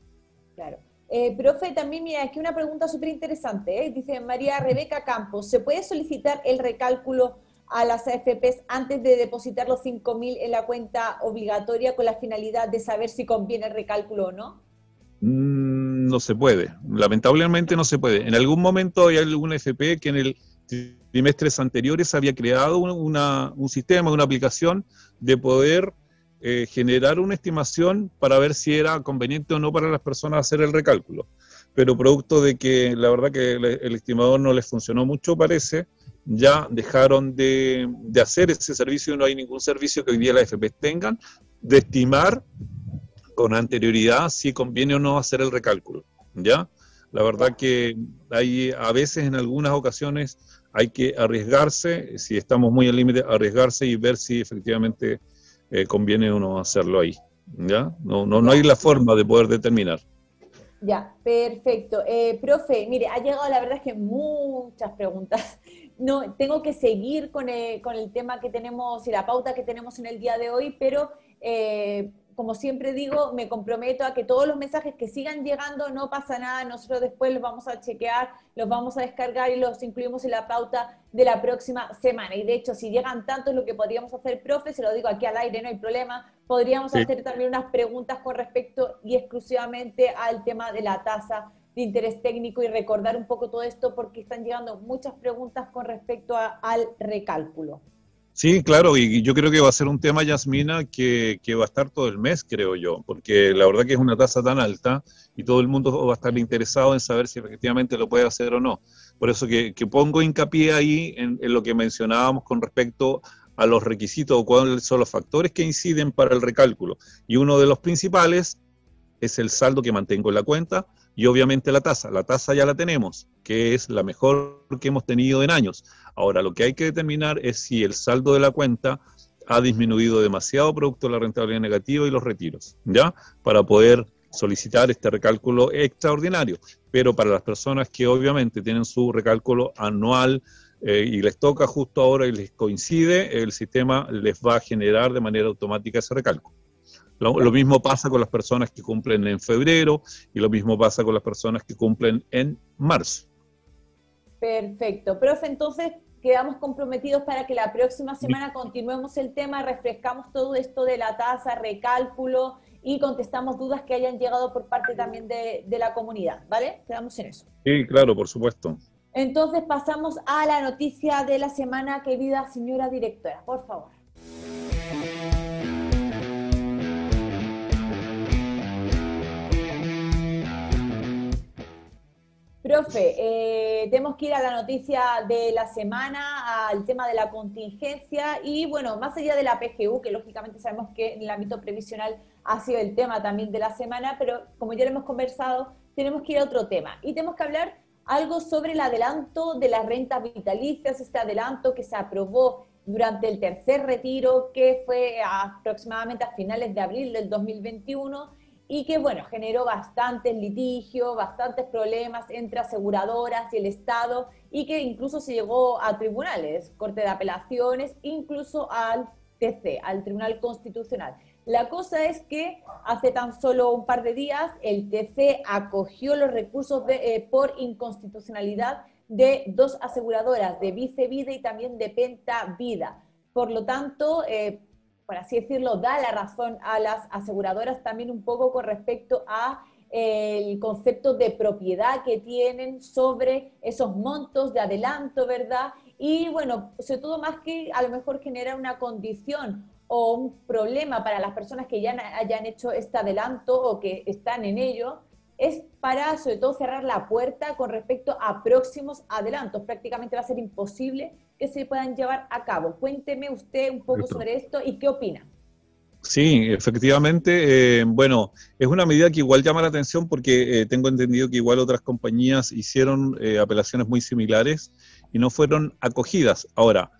Claro. Eh, profe, también mira, aquí una pregunta súper interesante, ¿eh? dice María Rebeca Campos, ¿se puede solicitar el recálculo a las AFPs antes de depositar los 5.000 en la cuenta obligatoria con la finalidad de saber si conviene el recálculo o no? Mm, no se puede, lamentablemente no se puede. En algún momento hay alguna AFP que en el trimestres anteriores había creado un sistema, una aplicación de poder eh, generar una estimación para ver si era conveniente o no para las personas hacer el recálculo. Pero producto de que la verdad que el estimador no les funcionó mucho, parece, ya dejaron de, hacer ese servicio, no hay ningún servicio que hoy día las FP tengan, de estimar con anterioridad si conviene o no hacer el recálculo, ¿ya? La verdad que hay a veces, en algunas ocasiones, hay que arriesgarse, si estamos muy al límite, arriesgarse y ver si efectivamente eh, conviene o no hacerlo ahí, ¿ya? No, no, no hay la forma de poder determinar. Ya, perfecto. Eh, profe, mire, ha llegado la verdad es que muchas preguntas <laughs> no, tengo que seguir con el, con el, tema que tenemos y la pauta que tenemos en el día de hoy, pero eh, como siempre digo, me comprometo a que todos los mensajes que sigan llegando no pasa nada, nosotros después los vamos a chequear, los vamos a descargar y los incluimos en la pauta de la próxima semana. Y de hecho, si llegan tantos, lo que podríamos hacer, profe, se lo digo aquí al aire, no hay problema, podríamos hacer también unas preguntas con respecto y exclusivamente al tema de la tasa de interés técnico y recordar un poco todo esto porque están llegando muchas preguntas con respecto al recálculo. Sí, claro, y yo creo que va a ser un tema, Yasmina, que, que, va a estar todo el mes, creo yo, porque la verdad que es una tasa tan alta y todo el mundo va a estar interesado en saber si efectivamente lo puede hacer o no. Por eso que, pongo hincapié ahí en, en, lo que mencionábamos con respecto a los requisitos o cuáles son los factores que inciden para el recálculo. Y uno de los principales es el saldo que mantengo en la cuenta, y obviamente la tasa. La tasa ya la tenemos, que es la mejor que hemos tenido en años. Ahora, lo que hay que determinar es si el saldo de la cuenta ha disminuido demasiado producto de la rentabilidad negativa y los retiros, ¿ya? Para poder solicitar este recálculo extraordinario. Pero para las personas que obviamente tienen su recálculo anual eh, y les toca justo ahora y les coincide, el sistema les va a generar de manera automática ese recálculo. Lo, mismo pasa con las personas que cumplen en febrero y lo mismo pasa con las personas que cumplen en marzo. Perfecto. Profe, entonces quedamos comprometidos para que la próxima semana continuemos el tema, refrescamos todo esto de la tasa, recálculo y contestamos dudas que hayan llegado por parte también de, de la comunidad, ¿vale? Quedamos en eso. Sí, claro, por supuesto. Entonces pasamos a la noticia de la semana, querida señora directora, por favor. Profe, eh, tenemos que ir a la noticia de la semana, al tema de la contingencia y bueno, más allá de la PGU, que lógicamente sabemos que en el ámbito previsional ha sido el tema también de la semana, pero como ya lo hemos conversado, tenemos que ir a otro tema. Y tenemos que hablar algo sobre el adelanto de las rentas vitalicias, este adelanto que se aprobó durante el tercer retiro, que fue aproximadamente a finales de abril del 2021 y que, bueno, generó bastantes litigios, bastantes problemas entre aseguradoras y el Estado y que incluso se llegó a tribunales, Corte de Apelaciones, incluso al TC, al Tribunal Constitucional. La cosa es que hace tan solo un par de días el TC acogió los recursos eh, por inconstitucionalidad de dos aseguradoras, de Vice Vida y también de Penta Vida. Por lo tanto, eh, por así decirlo, da la razón a las aseguradoras también un poco con respecto a el concepto de propiedad que tienen sobre esos montos de adelanto, ¿verdad? y bueno, sobre todo más que a lo mejor genera una condición o un problema para las personas que ya hayan hecho este adelanto o que están en ello, es para sobre todo cerrar la puerta con respecto a próximos adelantos. Prácticamente va a ser imposible que se puedan llevar a cabo. Cuénteme usted un poco sobre esto y qué opina. Sí, efectivamente. Eh, bueno, es una medida que igual llama la atención porque eh, tengo entendido que igual otras compañías hicieron eh, apelaciones muy similares y no fueron acogidas. Ahora,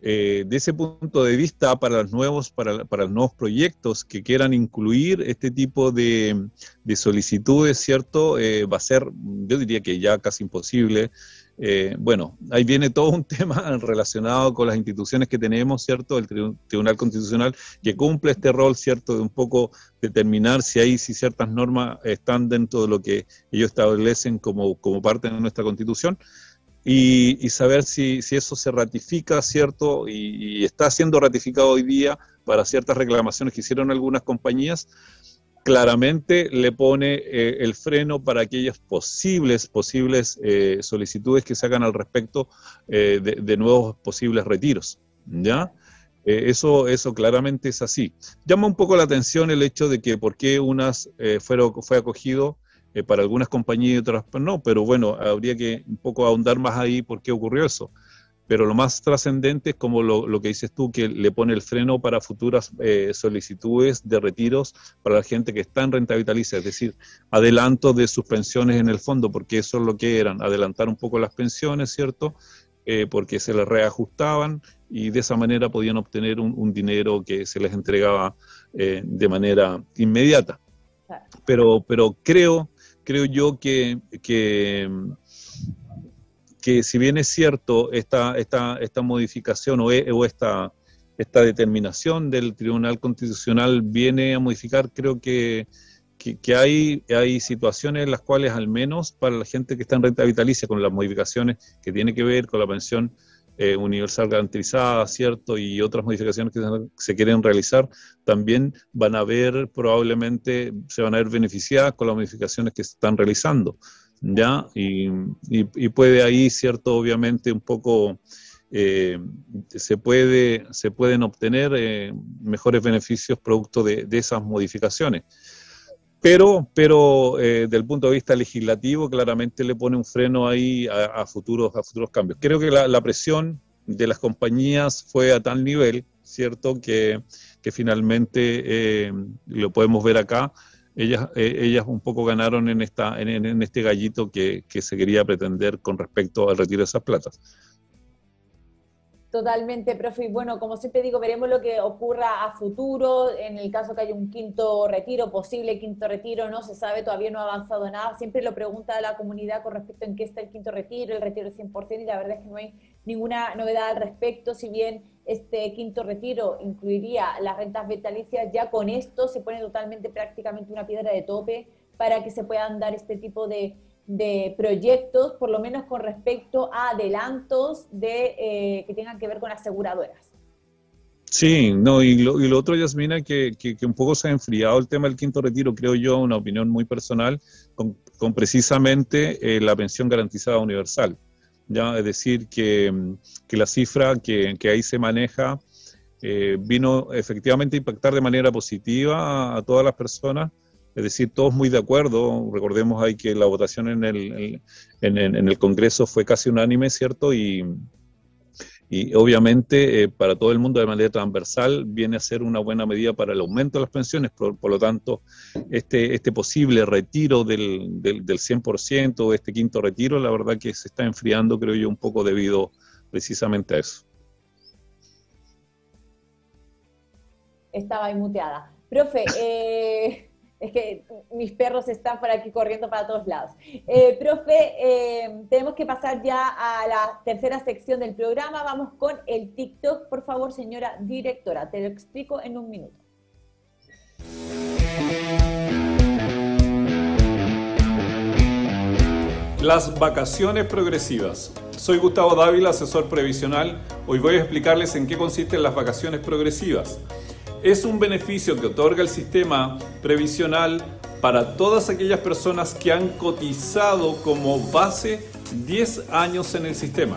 de ese punto de vista, para los nuevos, para, para, los nuevos proyectos que quieran incluir este tipo de, de solicitudes, ¿cierto? va a ser, yo diría que ya casi imposible. Eh, bueno, ahí viene todo un <laughs> tema relacionado con las instituciones que tenemos, ¿cierto? El Tribunal Constitucional que cumple este rol, ¿cierto? De un poco determinar si hay, si ciertas normas están dentro de lo que ellos establecen como, como parte de nuestra Constitución. Y, saber si, si, eso se ratifica, ¿cierto? Y, y está siendo ratificado hoy día para ciertas reclamaciones que hicieron algunas compañías, claramente le pone eh, el freno para aquellas posibles, posibles eh, solicitudes que se hagan al respecto eh, de, nuevos posibles retiros. ¿Ya? eso, eso claramente es así. Llama un poco la atención el hecho de que por qué unas fueron, fue acogido para algunas compañías y otras no, pero bueno, habría que un poco ahondar más ahí por qué ocurrió eso pero lo más trascendente es como lo, que dices tú, que le pone el freno para futuras eh, solicitudes de retiros para la gente que está en renta vitalicia, es decir, adelanto de sus pensiones en el fondo, porque eso es lo que eran, adelantar un poco las pensiones, ¿cierto? Eh, porque se les reajustaban y de esa manera podían obtener un, dinero que se les entregaba eh, de manera inmediata. Pero, pero creo, creo yo que, que que si bien es cierto esta, esta, esta modificación o, e, o esta, esta determinación del Tribunal Constitucional viene a modificar, creo que, que, hay, hay situaciones en las cuales, al menos para la gente que está en renta vitalicia, con las modificaciones que tiene que ver con la pensión eh, universal garantizada, ¿cierto? Y otras modificaciones que se, quieren realizar, también van a ver, probablemente se van a ver beneficiadas con las modificaciones que se están realizando. ¿Ya? Y, puede ahí, ¿cierto? Obviamente un poco eh, se, puede, se pueden obtener eh, mejores beneficios producto de, esas modificaciones. Pero, pero eh, del punto de vista legislativo, claramente le pone un freno ahí a, futuros, a futuros cambios. Creo que la, presión de las compañías fue a tal nivel, ¿cierto? Que, que finalmente, lo podemos ver acá, ellas, eh, ellas un poco ganaron en, esta, en, este gallito que, que, se quería pretender con respecto al retiro de esas platas. Totalmente, profe. Y bueno, como siempre digo, veremos lo que ocurra a futuro. En el caso que haya un quinto retiro, posible quinto retiro, no se sabe, todavía no ha avanzado nada. Siempre lo pregunta la comunidad con respecto en qué está el quinto retiro, el retiro 100%, y la verdad es que no hay ninguna novedad al respecto. Si bien este quinto retiro incluiría las rentas vitalicias, ya con esto se pone totalmente prácticamente una piedra de tope para que se puedan dar este tipo de de proyectos, por lo menos con respecto a adelantos de, eh, que tengan que ver con aseguradoras. Sí, no, y lo, y lo otro, Yasmina, que, que, un poco se ha enfriado el tema del quinto retiro, creo yo, una opinión muy personal, con, con precisamente eh, la pensión garantizada universal. ¿Ya? Es decir, que, que la cifra que, que, ahí se maneja eh, vino efectivamente a impactar de manera positiva a todas las personas es decir, todos muy de acuerdo. Recordemos ahí que la votación en el, en, el Congreso fue casi unánime, ¿cierto? Y, y obviamente eh, para todo el mundo de manera transversal viene a ser una buena medida para el aumento de las pensiones, por, lo tanto, este, este posible retiro del, del, del 100%, este quinto retiro, la verdad que se está enfriando, creo yo, un poco debido precisamente a eso. Estaba ahí muteada. Profe, eh, es que mis perros están por aquí corriendo para todos lados. Eh, profe, eh, tenemos que pasar ya a la tercera sección del programa. Vamos con el TikTok. Por favor, señora directora, te lo explico en un minuto. Las vacaciones progresivas. Soy Gustavo Dávila, asesor previsional. Hoy voy a explicarles en qué consisten las vacaciones progresivas es un beneficio que otorga el sistema previsional para todas aquellas personas que han cotizado como base 10 años en el sistema.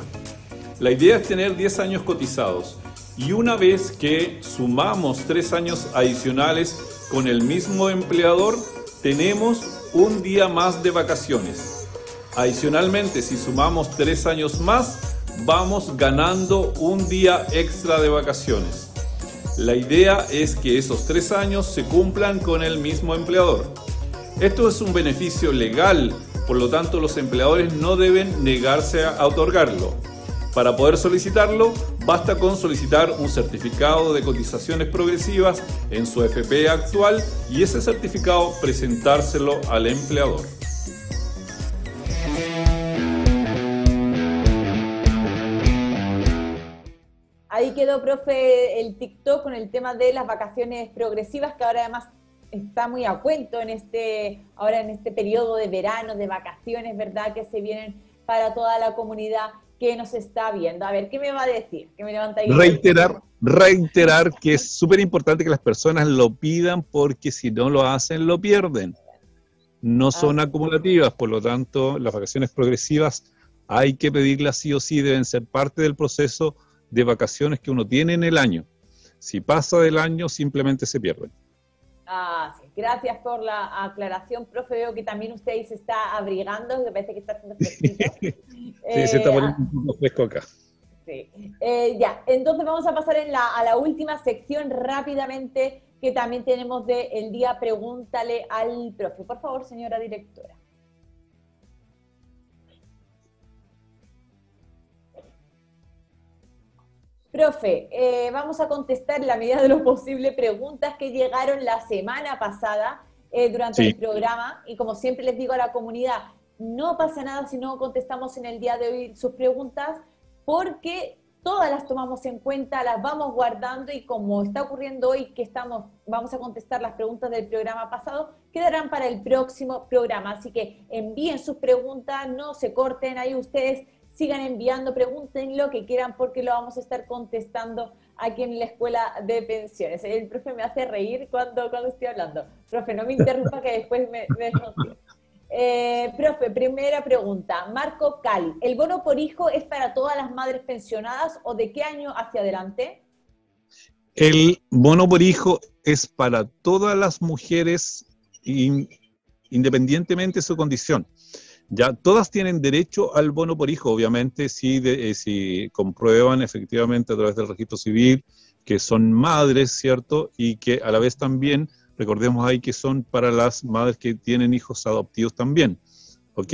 La idea es tener 10 años cotizados y una vez que sumamos 3 años adicionales con el mismo empleador, tenemos un día más de vacaciones. Adicionalmente, si sumamos 3 años más, vamos ganando un día extra de vacaciones. La idea es que esos 3 años se cumplan con el mismo empleador. Esto es un beneficio legal, por lo tanto los empleadores no deben negarse a otorgarlo. Para poder solicitarlo, basta con solicitar un certificado de cotizaciones progresivas en su FP actual y ese certificado presentárselo al empleador. Ahí quedó, profe, el TikTok con el tema de las vacaciones progresivas, que ahora además está muy a cuento en este, ahora en este periodo de verano, de vacaciones, ¿verdad? Que se vienen para toda la comunidad que nos está viendo. A ver, ¿qué me va a decir? ¿Qué me levanta ahí? Reiterar, reiterar que es súper importante que las personas lo pidan porque si no lo hacen, lo pierden. No son acumulativas, por lo tanto, las vacaciones progresivas hay que pedirlas sí o sí, deben ser parte del proceso de vacaciones que uno tiene en el año. Si pasa del año, simplemente se pierden. Ah, sí. Gracias por la aclaración, profe. Veo que también usted se está abrigando, me parece que está haciendo fresquito. <laughs> sí, se está poniendo un poco fresco acá. Sí. Eh, ya, entonces vamos a pasar a la última sección rápidamente que también tenemos de el día Pregúntale al profe. Por favor, señora directora. Profe, eh, vamos a contestar en la medida de lo posible preguntas que llegaron la semana pasada eh, durante el programa y como siempre les digo a la comunidad, no pasa nada si no contestamos en el día de hoy sus preguntas porque todas las tomamos en cuenta, las vamos guardando y como está ocurriendo hoy que estamos, vamos a contestar las preguntas del programa pasado, quedarán para el próximo programa. Así que envíen sus preguntas, no se corten ahí ustedes sigan enviando, pregunten lo que quieran porque lo vamos a estar contestando aquí en la escuela de pensiones. El profe me hace reír cuando, cuando estoy hablando. Profe, no me interrumpa que después me, me eh, profe, primera pregunta. Marco Cali, ¿el bono por hijo es para todas las madres pensionadas o de qué año hacia adelante? El bono por hijo es para todas las mujeres independientemente de su condición. Ya todas tienen derecho al bono por hijo, obviamente, si, eh, si comprueban efectivamente a través del registro civil que son madres, ¿cierto? Y que a la vez también, recordemos ahí que son para las madres que tienen hijos adoptivos también, ¿ok?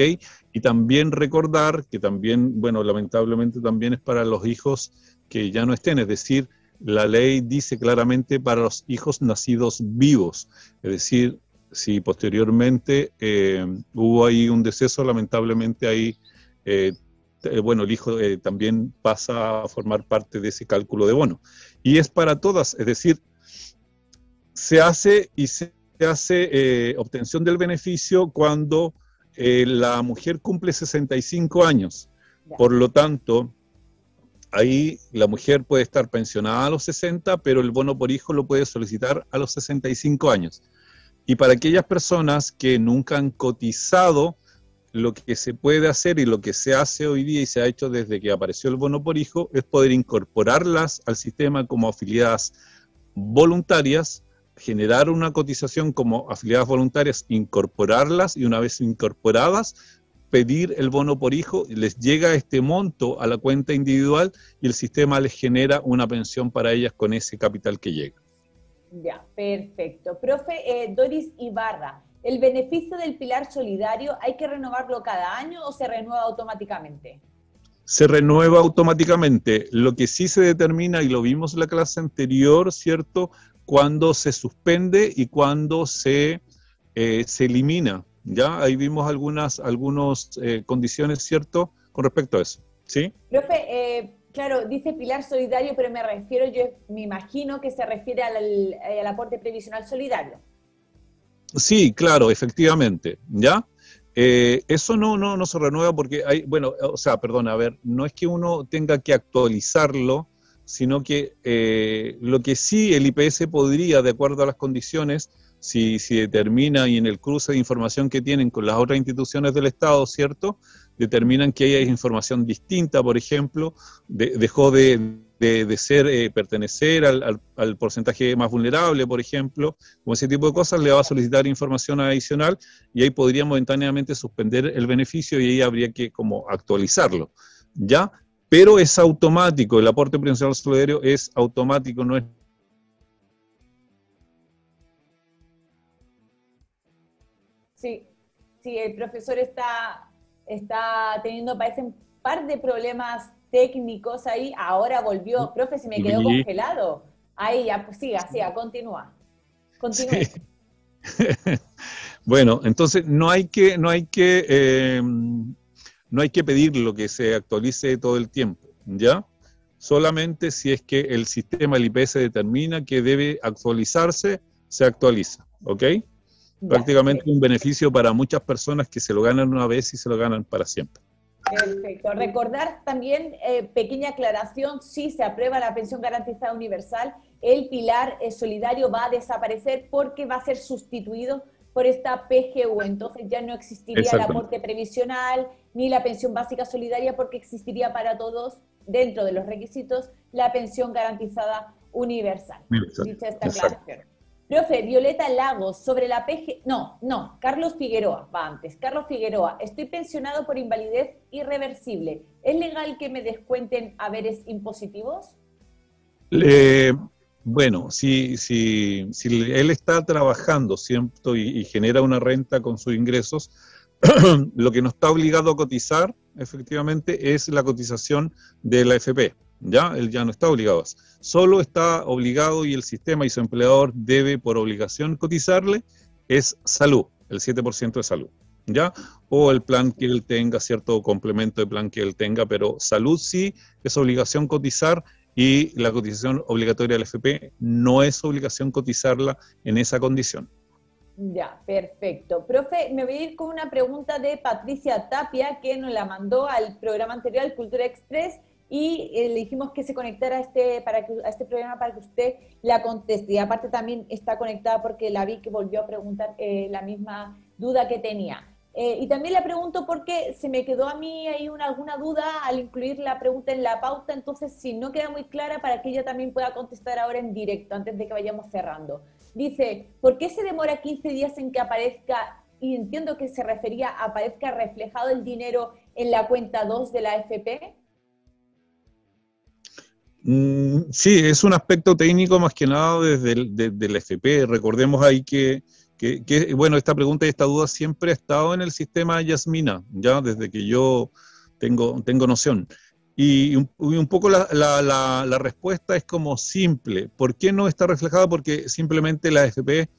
Y también recordar que también, bueno, lamentablemente también es para los hijos que ya no estén, es decir, la ley dice claramente para los hijos nacidos vivos, es decir, si posteriormente eh, hubo ahí un deceso, lamentablemente ahí, eh, eh, bueno, el hijo también pasa a formar parte de ese cálculo de bono. Y es para todas, es decir, se hace y se hace obtención del beneficio cuando la mujer cumple 65 años. Por lo tanto, ahí la mujer puede estar pensionada a los 60, pero el bono por hijo lo puede solicitar a los 65 años. Y para aquellas personas que nunca han cotizado, lo que se puede hacer y lo que se hace hoy día y se ha hecho desde que apareció el bono por hijo es poder incorporarlas al sistema como afiliadas voluntarias, generar una cotización como afiliadas voluntarias, incorporarlas y una vez incorporadas, pedir el bono por hijo, les llega este monto a la cuenta individual y el sistema les genera una pensión para ellas con ese capital que llega. Ya, perfecto. Profe eh, Doris Ibarra, ¿el beneficio del pilar solidario hay que renovarlo cada año o se renueva automáticamente? Se renueva automáticamente. Lo que sí se determina, y lo vimos en la clase anterior, ¿cierto? Cuando se suspende y cuando se, eh, se elimina. ¿Ya? Ahí vimos algunas algunos, eh, condiciones, ¿cierto? Con respecto a eso. ¿Sí? Profe, Claro, dice pilar solidario, pero me refiero, yo me imagino que se refiere al, aporte previsional solidario. Sí, claro, efectivamente, ¿ya? Eh, eso no, no, no se renueva porque hay, bueno, o sea, perdona, a ver, no es que uno tenga que actualizarlo, sino que eh, lo que sí el IPS podría, de acuerdo a las condiciones, si, si determina y en el cruce de información que tienen con las otras instituciones del Estado, ¿cierto? Determinan que hay información distinta, por ejemplo, dejó de, ser, eh, pertenecer al, al, porcentaje más vulnerable, por ejemplo, como ese tipo de cosas, le va a solicitar información adicional y ahí podría momentáneamente suspender el beneficio y ahí habría que como actualizarlo, ¿ya? Pero es automático, el aporte previsional solidario es automático, no es Sí, sí, el profesor está, está teniendo, parece, un par de problemas técnicos ahí. Ahora volvió. Profe, se me quedó congelado. Ahí, ya, pues siga, siga, continúa. Continúa. <laughs> bueno, entonces no hay que, no hay que, eh, no hay que pedir lo que se actualice todo el tiempo, ¿ya? Solamente si es que el sistema, el IPS determina que debe actualizarse, se actualiza, ¿ok? Prácticamente un beneficio para muchas personas que se lo ganan una vez y se lo ganan para siempre. Perfecto. Recordar también, eh, pequeña aclaración, si se aprueba la pensión garantizada universal, el pilar eh, solidario va a desaparecer porque va a ser sustituido por esta PGU. Entonces ya no existiría el aporte previsional ni la pensión básica solidaria porque existiría para todos, dentro de los requisitos, la pensión garantizada universal. Dicha esta aclaración. Profe, Violeta Lagos, sobre la PG... No, no, Carlos Figueroa, va antes. Carlos Figueroa, estoy pensionado por invalidez irreversible. ¿Es legal que me descuenten haberes impositivos? bueno, si, si, si, él está trabajando ¿cierto? Y, y genera una renta con sus ingresos, <clears throat> lo que no está obligado a cotizar, efectivamente, es la cotización de la FP. ¿Ya? Él ya no está obligado. Solo está obligado y el sistema y su empleador debe por obligación cotizarle es salud, el 7% de salud, ¿ya? O el plan que él tenga, cierto complemento de plan que él tenga, pero salud sí es obligación cotizar y la cotización obligatoria del FP no es obligación cotizarla en esa condición. Ya, perfecto. Profe, me voy a ir con una pregunta de Patricia Tapia, que nos la mandó al programa anterior, Cultura Express, y eh, le dijimos que se conectara a este, para que, a este programa para que usted la conteste. Y aparte también está conectada porque la vi que volvió a preguntar eh, la misma duda que tenía. Eh, y también le pregunto porque se me quedó a mí ahí una, alguna duda al incluir la pregunta en la pauta, entonces si no queda muy clara para que ella también pueda contestar ahora en directo, antes de que vayamos cerrando. Dice, ¿por qué se demora 15 días en que aparezca, y entiendo que se refería a aparezca reflejado el dinero en la cuenta 2 de la AFP? Mm, sí, es un aspecto técnico más que nada desde el FP. Recordemos ahí que, bueno, esta pregunta y esta duda siempre ha estado en el sistema Yasmina, ya desde que yo tengo, tengo noción. Y un, poco la, la, respuesta es como simple. ¿Por qué no está reflejada? Porque simplemente la FP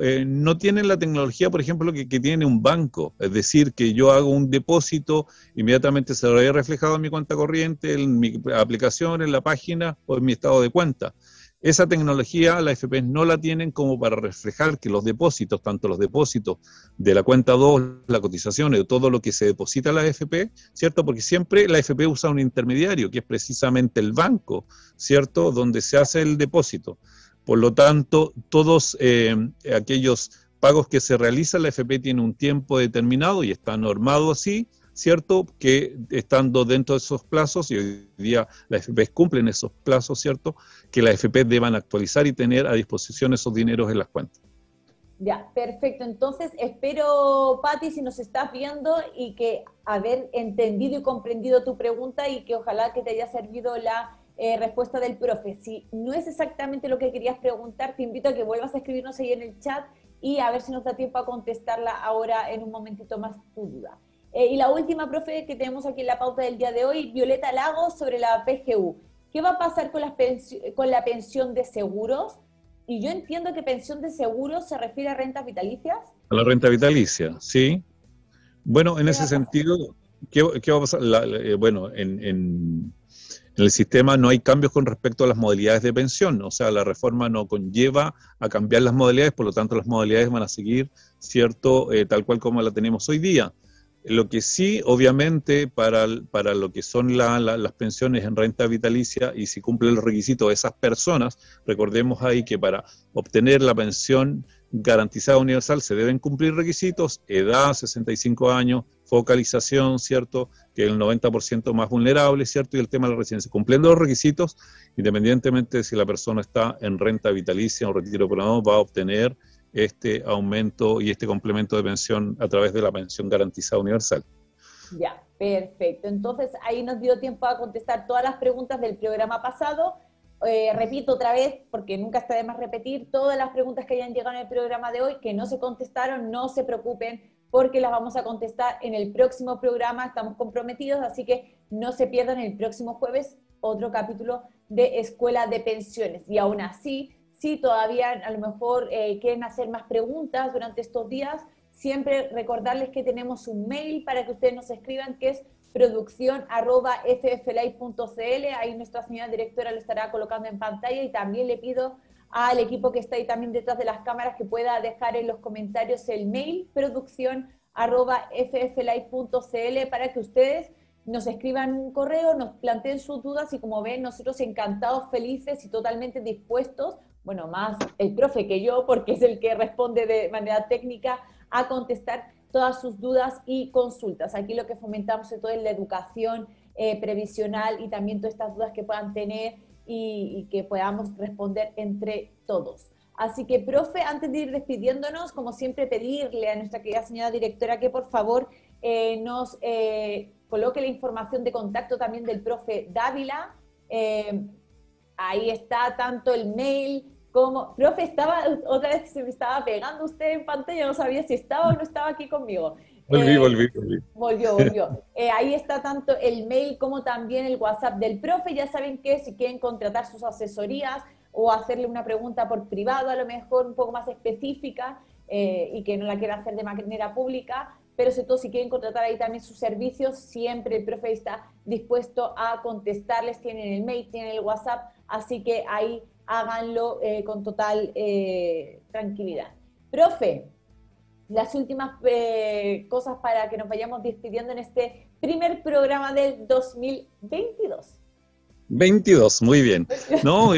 eh, no tienen la tecnología, por ejemplo, que, tiene un banco. Es decir, que yo hago un depósito, inmediatamente se lo haya reflejado en mi cuenta corriente, en mi aplicación, en la página o en mi estado de cuenta. Esa tecnología la FP no la tienen como para reflejar que los depósitos, tanto los depósitos de la cuenta 2, la cotización todo lo que se deposita a la FP, ¿cierto? Porque siempre la FP usa un intermediario, que es precisamente el banco, ¿cierto? Donde se hace el depósito. Por lo tanto, todos eh, aquellos pagos que se realizan, la FP tiene un tiempo determinado y está normado así, ¿cierto? Que estando dentro de esos plazos, y hoy día la FP cumplen esos plazos, ¿cierto? Que la FP deban actualizar y tener a disposición esos dineros en las cuentas. Ya, perfecto. Entonces, espero, Patti, si nos estás viendo y que haber entendido y comprendido tu pregunta y que ojalá que te haya servido la eh, respuesta del profe. Si no es exactamente lo que querías preguntar, te invito a que vuelvas a escribirnos ahí en el chat y a ver si nos da tiempo a contestarla ahora en un momentito más tu duda. Eh, y la última, profe, que tenemos aquí en la pauta del día de hoy, Violeta Lagos sobre la PGU. ¿Qué va a pasar con, las con la pensión de seguros? Y yo entiendo que pensión de seguros se refiere a rentas vitalicias. A la renta vitalicia, sí. Bueno, en ese sentido, ¿qué, va a pasar? Eh, bueno, en en el sistema no hay cambios con respecto a las modalidades de pensión, o sea, la reforma no conlleva a cambiar las modalidades, por lo tanto las modalidades van a seguir, ¿cierto?, eh, tal cual como la tenemos hoy día. Lo que sí, obviamente, para, para lo que son las pensiones en renta vitalicia y si cumple el requisito de esas personas, recordemos ahí que para obtener la pensión garantizada universal se deben cumplir requisitos, edad, 65 años, focalización, ¿cierto? Que el 90% más vulnerable, ¿cierto? Y el tema de la residencia. Cumpliendo los requisitos, independientemente de si la persona está en renta vitalicia o retiro programado, va a obtener este aumento y este complemento de pensión a través de la pensión garantizada universal. Ya, perfecto. Entonces ahí nos dio tiempo a contestar todas las preguntas del programa pasado. Eh, repito otra vez, porque nunca está de más repetir, todas las preguntas que hayan llegado en el programa de hoy que no se contestaron, no se preocupen, porque las vamos a contestar en el próximo programa, estamos comprometidos, así que no se pierdan el próximo jueves otro capítulo de Escuela de Pensiones. Y aún así, si todavía a lo mejor eh, quieren hacer más preguntas durante estos días, siempre recordarles que tenemos un mail para que ustedes nos escriban, que es producción arroba ahí nuestra señora directora lo estará colocando en pantalla y también le pido al equipo que está ahí también detrás de las cámaras que pueda dejar en los comentarios el mail producción arroba para que ustedes nos escriban un correo, nos planteen sus dudas y como ven, nosotros encantados, felices y totalmente dispuestos, bueno, más el profe que yo, porque es el que responde de manera técnica a contestar todas sus dudas y consultas. Aquí lo que fomentamos es todo es la educación eh, previsional y también todas estas dudas que puedan tener y, que podamos responder entre todos. Así que, profe, antes de ir despidiéndonos, como siempre, pedirle a nuestra querida señora directora que por favor eh, nos eh, coloque la información de contacto también del profe Dávila. ahí está tanto el mail como, profe, estaba, otra vez se me estaba pegando usted en pantalla, no sabía si estaba o no estaba aquí conmigo. Volví, eh, volví, volví. Volvió, volvió. Eh, ahí está tanto el mail como también el WhatsApp del profe. Ya saben que si quieren contratar sus asesorías o hacerle una pregunta por privado, a lo mejor un poco más específica eh, y que no la quiera hacer de manera pública, pero sobre todo si quieren contratar ahí también sus servicios, siempre el profe está dispuesto a contestarles. Tienen el mail, tienen el WhatsApp, así que ahí háganlo eh, con total eh, tranquilidad. Profe, las últimas eh, cosas para que nos vayamos despidiendo en este primer programa del 2022. 22, muy bien. No,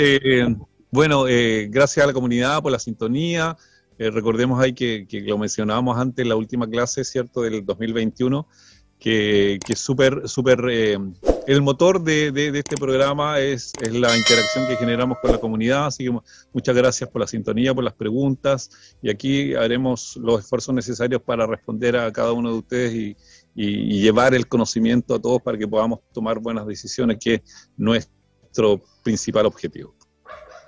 bueno, gracias a la comunidad por la sintonía. recordemos ahí que, que, lo mencionábamos antes en la última clase, ¿cierto?, del 2021, que, es súper, súper, el motor de, este programa es, la interacción que generamos con la comunidad, así que muchas gracias por la sintonía, por las preguntas, y aquí haremos los esfuerzos necesarios para responder a cada uno de ustedes y, llevar el conocimiento a todos para que podamos tomar buenas decisiones, que es nuestro principal objetivo.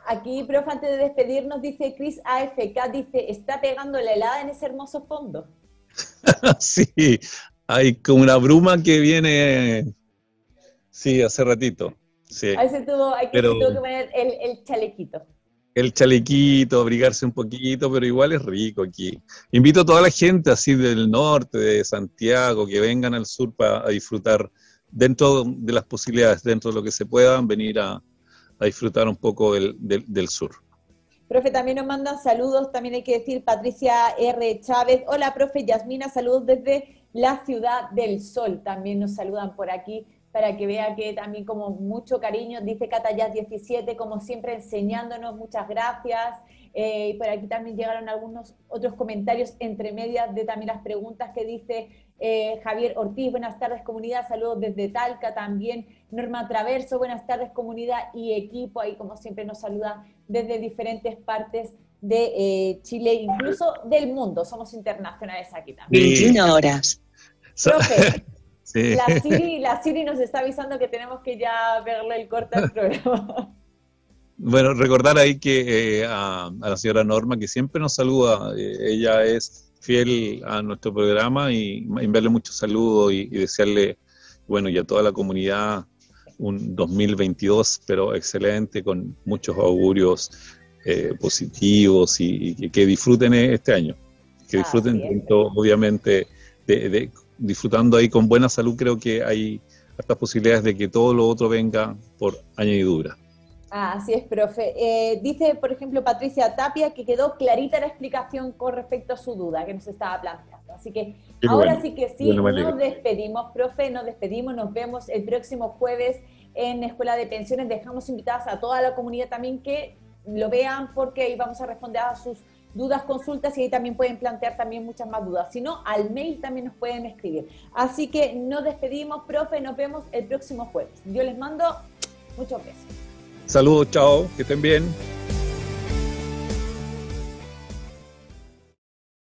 Aquí, profe, antes de despedirnos, dice Chris AFK, dice, está pegando la helada en ese hermoso fondo. <laughs> sí, hay como una bruma que viene, sí, hace ratito. Sí. A veces tuvo, hay que, poner el, chalequito. El chalequito, abrigarse un poquito, pero igual es rico aquí. Invito a toda la gente así del norte, de Santiago, que vengan al sur para disfrutar dentro de las posibilidades, dentro de lo que se puedan, venir a, disfrutar un poco del, del, sur. Profe, también nos mandan saludos, también hay que decir Patricia R. Chávez. Hola, profe Yasmina, saludos desde la ciudad del sol. También nos saludan por aquí para que vea que también como mucho cariño, dice Catayas 17, como siempre enseñándonos, muchas gracias. Eh, y por aquí también llegaron algunos otros comentarios entre medias de también las preguntas que dice eh, Javier Ortiz, buenas tardes comunidad, saludos desde Talca también, Norma Traverso, buenas tardes comunidad y equipo, ahí como siempre nos saluda desde diferentes partes de eh, Chile, incluso del mundo, somos internacionales aquí también. 21 horas. Profe, la, <laughs> Siri, la Siri nos está avisando que tenemos que ya verle el corte al programa. <laughs> Bueno, recordar ahí que eh, a, la señora Norma, que siempre nos saluda, eh, ella es fiel a nuestro programa y enviarle muchos saludos y, desearle, bueno, y a toda la comunidad un 2022, pero excelente, con muchos augurios eh, positivos y, que disfruten este año. Que disfruten, obviamente, de, disfrutando ahí con buena salud, creo que hay estas posibilidades de que todo lo otro venga por añadidura. Ah, así es, profe. Eh, dice, por ejemplo, Patricia Tapia que quedó clarita la explicación con respecto a su duda que nos estaba planteando. Así que ahora sí que sí, nos despedimos, profe, nos despedimos, nos vemos el próximo jueves en Escuela de Pensiones. Dejamos invitadas a toda la comunidad también que lo vean porque ahí vamos a responder a sus dudas, consultas y ahí también pueden plantear también muchas más dudas. Si no, al mail también nos pueden escribir. Así que nos despedimos, profe, nos vemos el próximo jueves. Yo les mando muchos besos. Saludos, chao, que estén bien.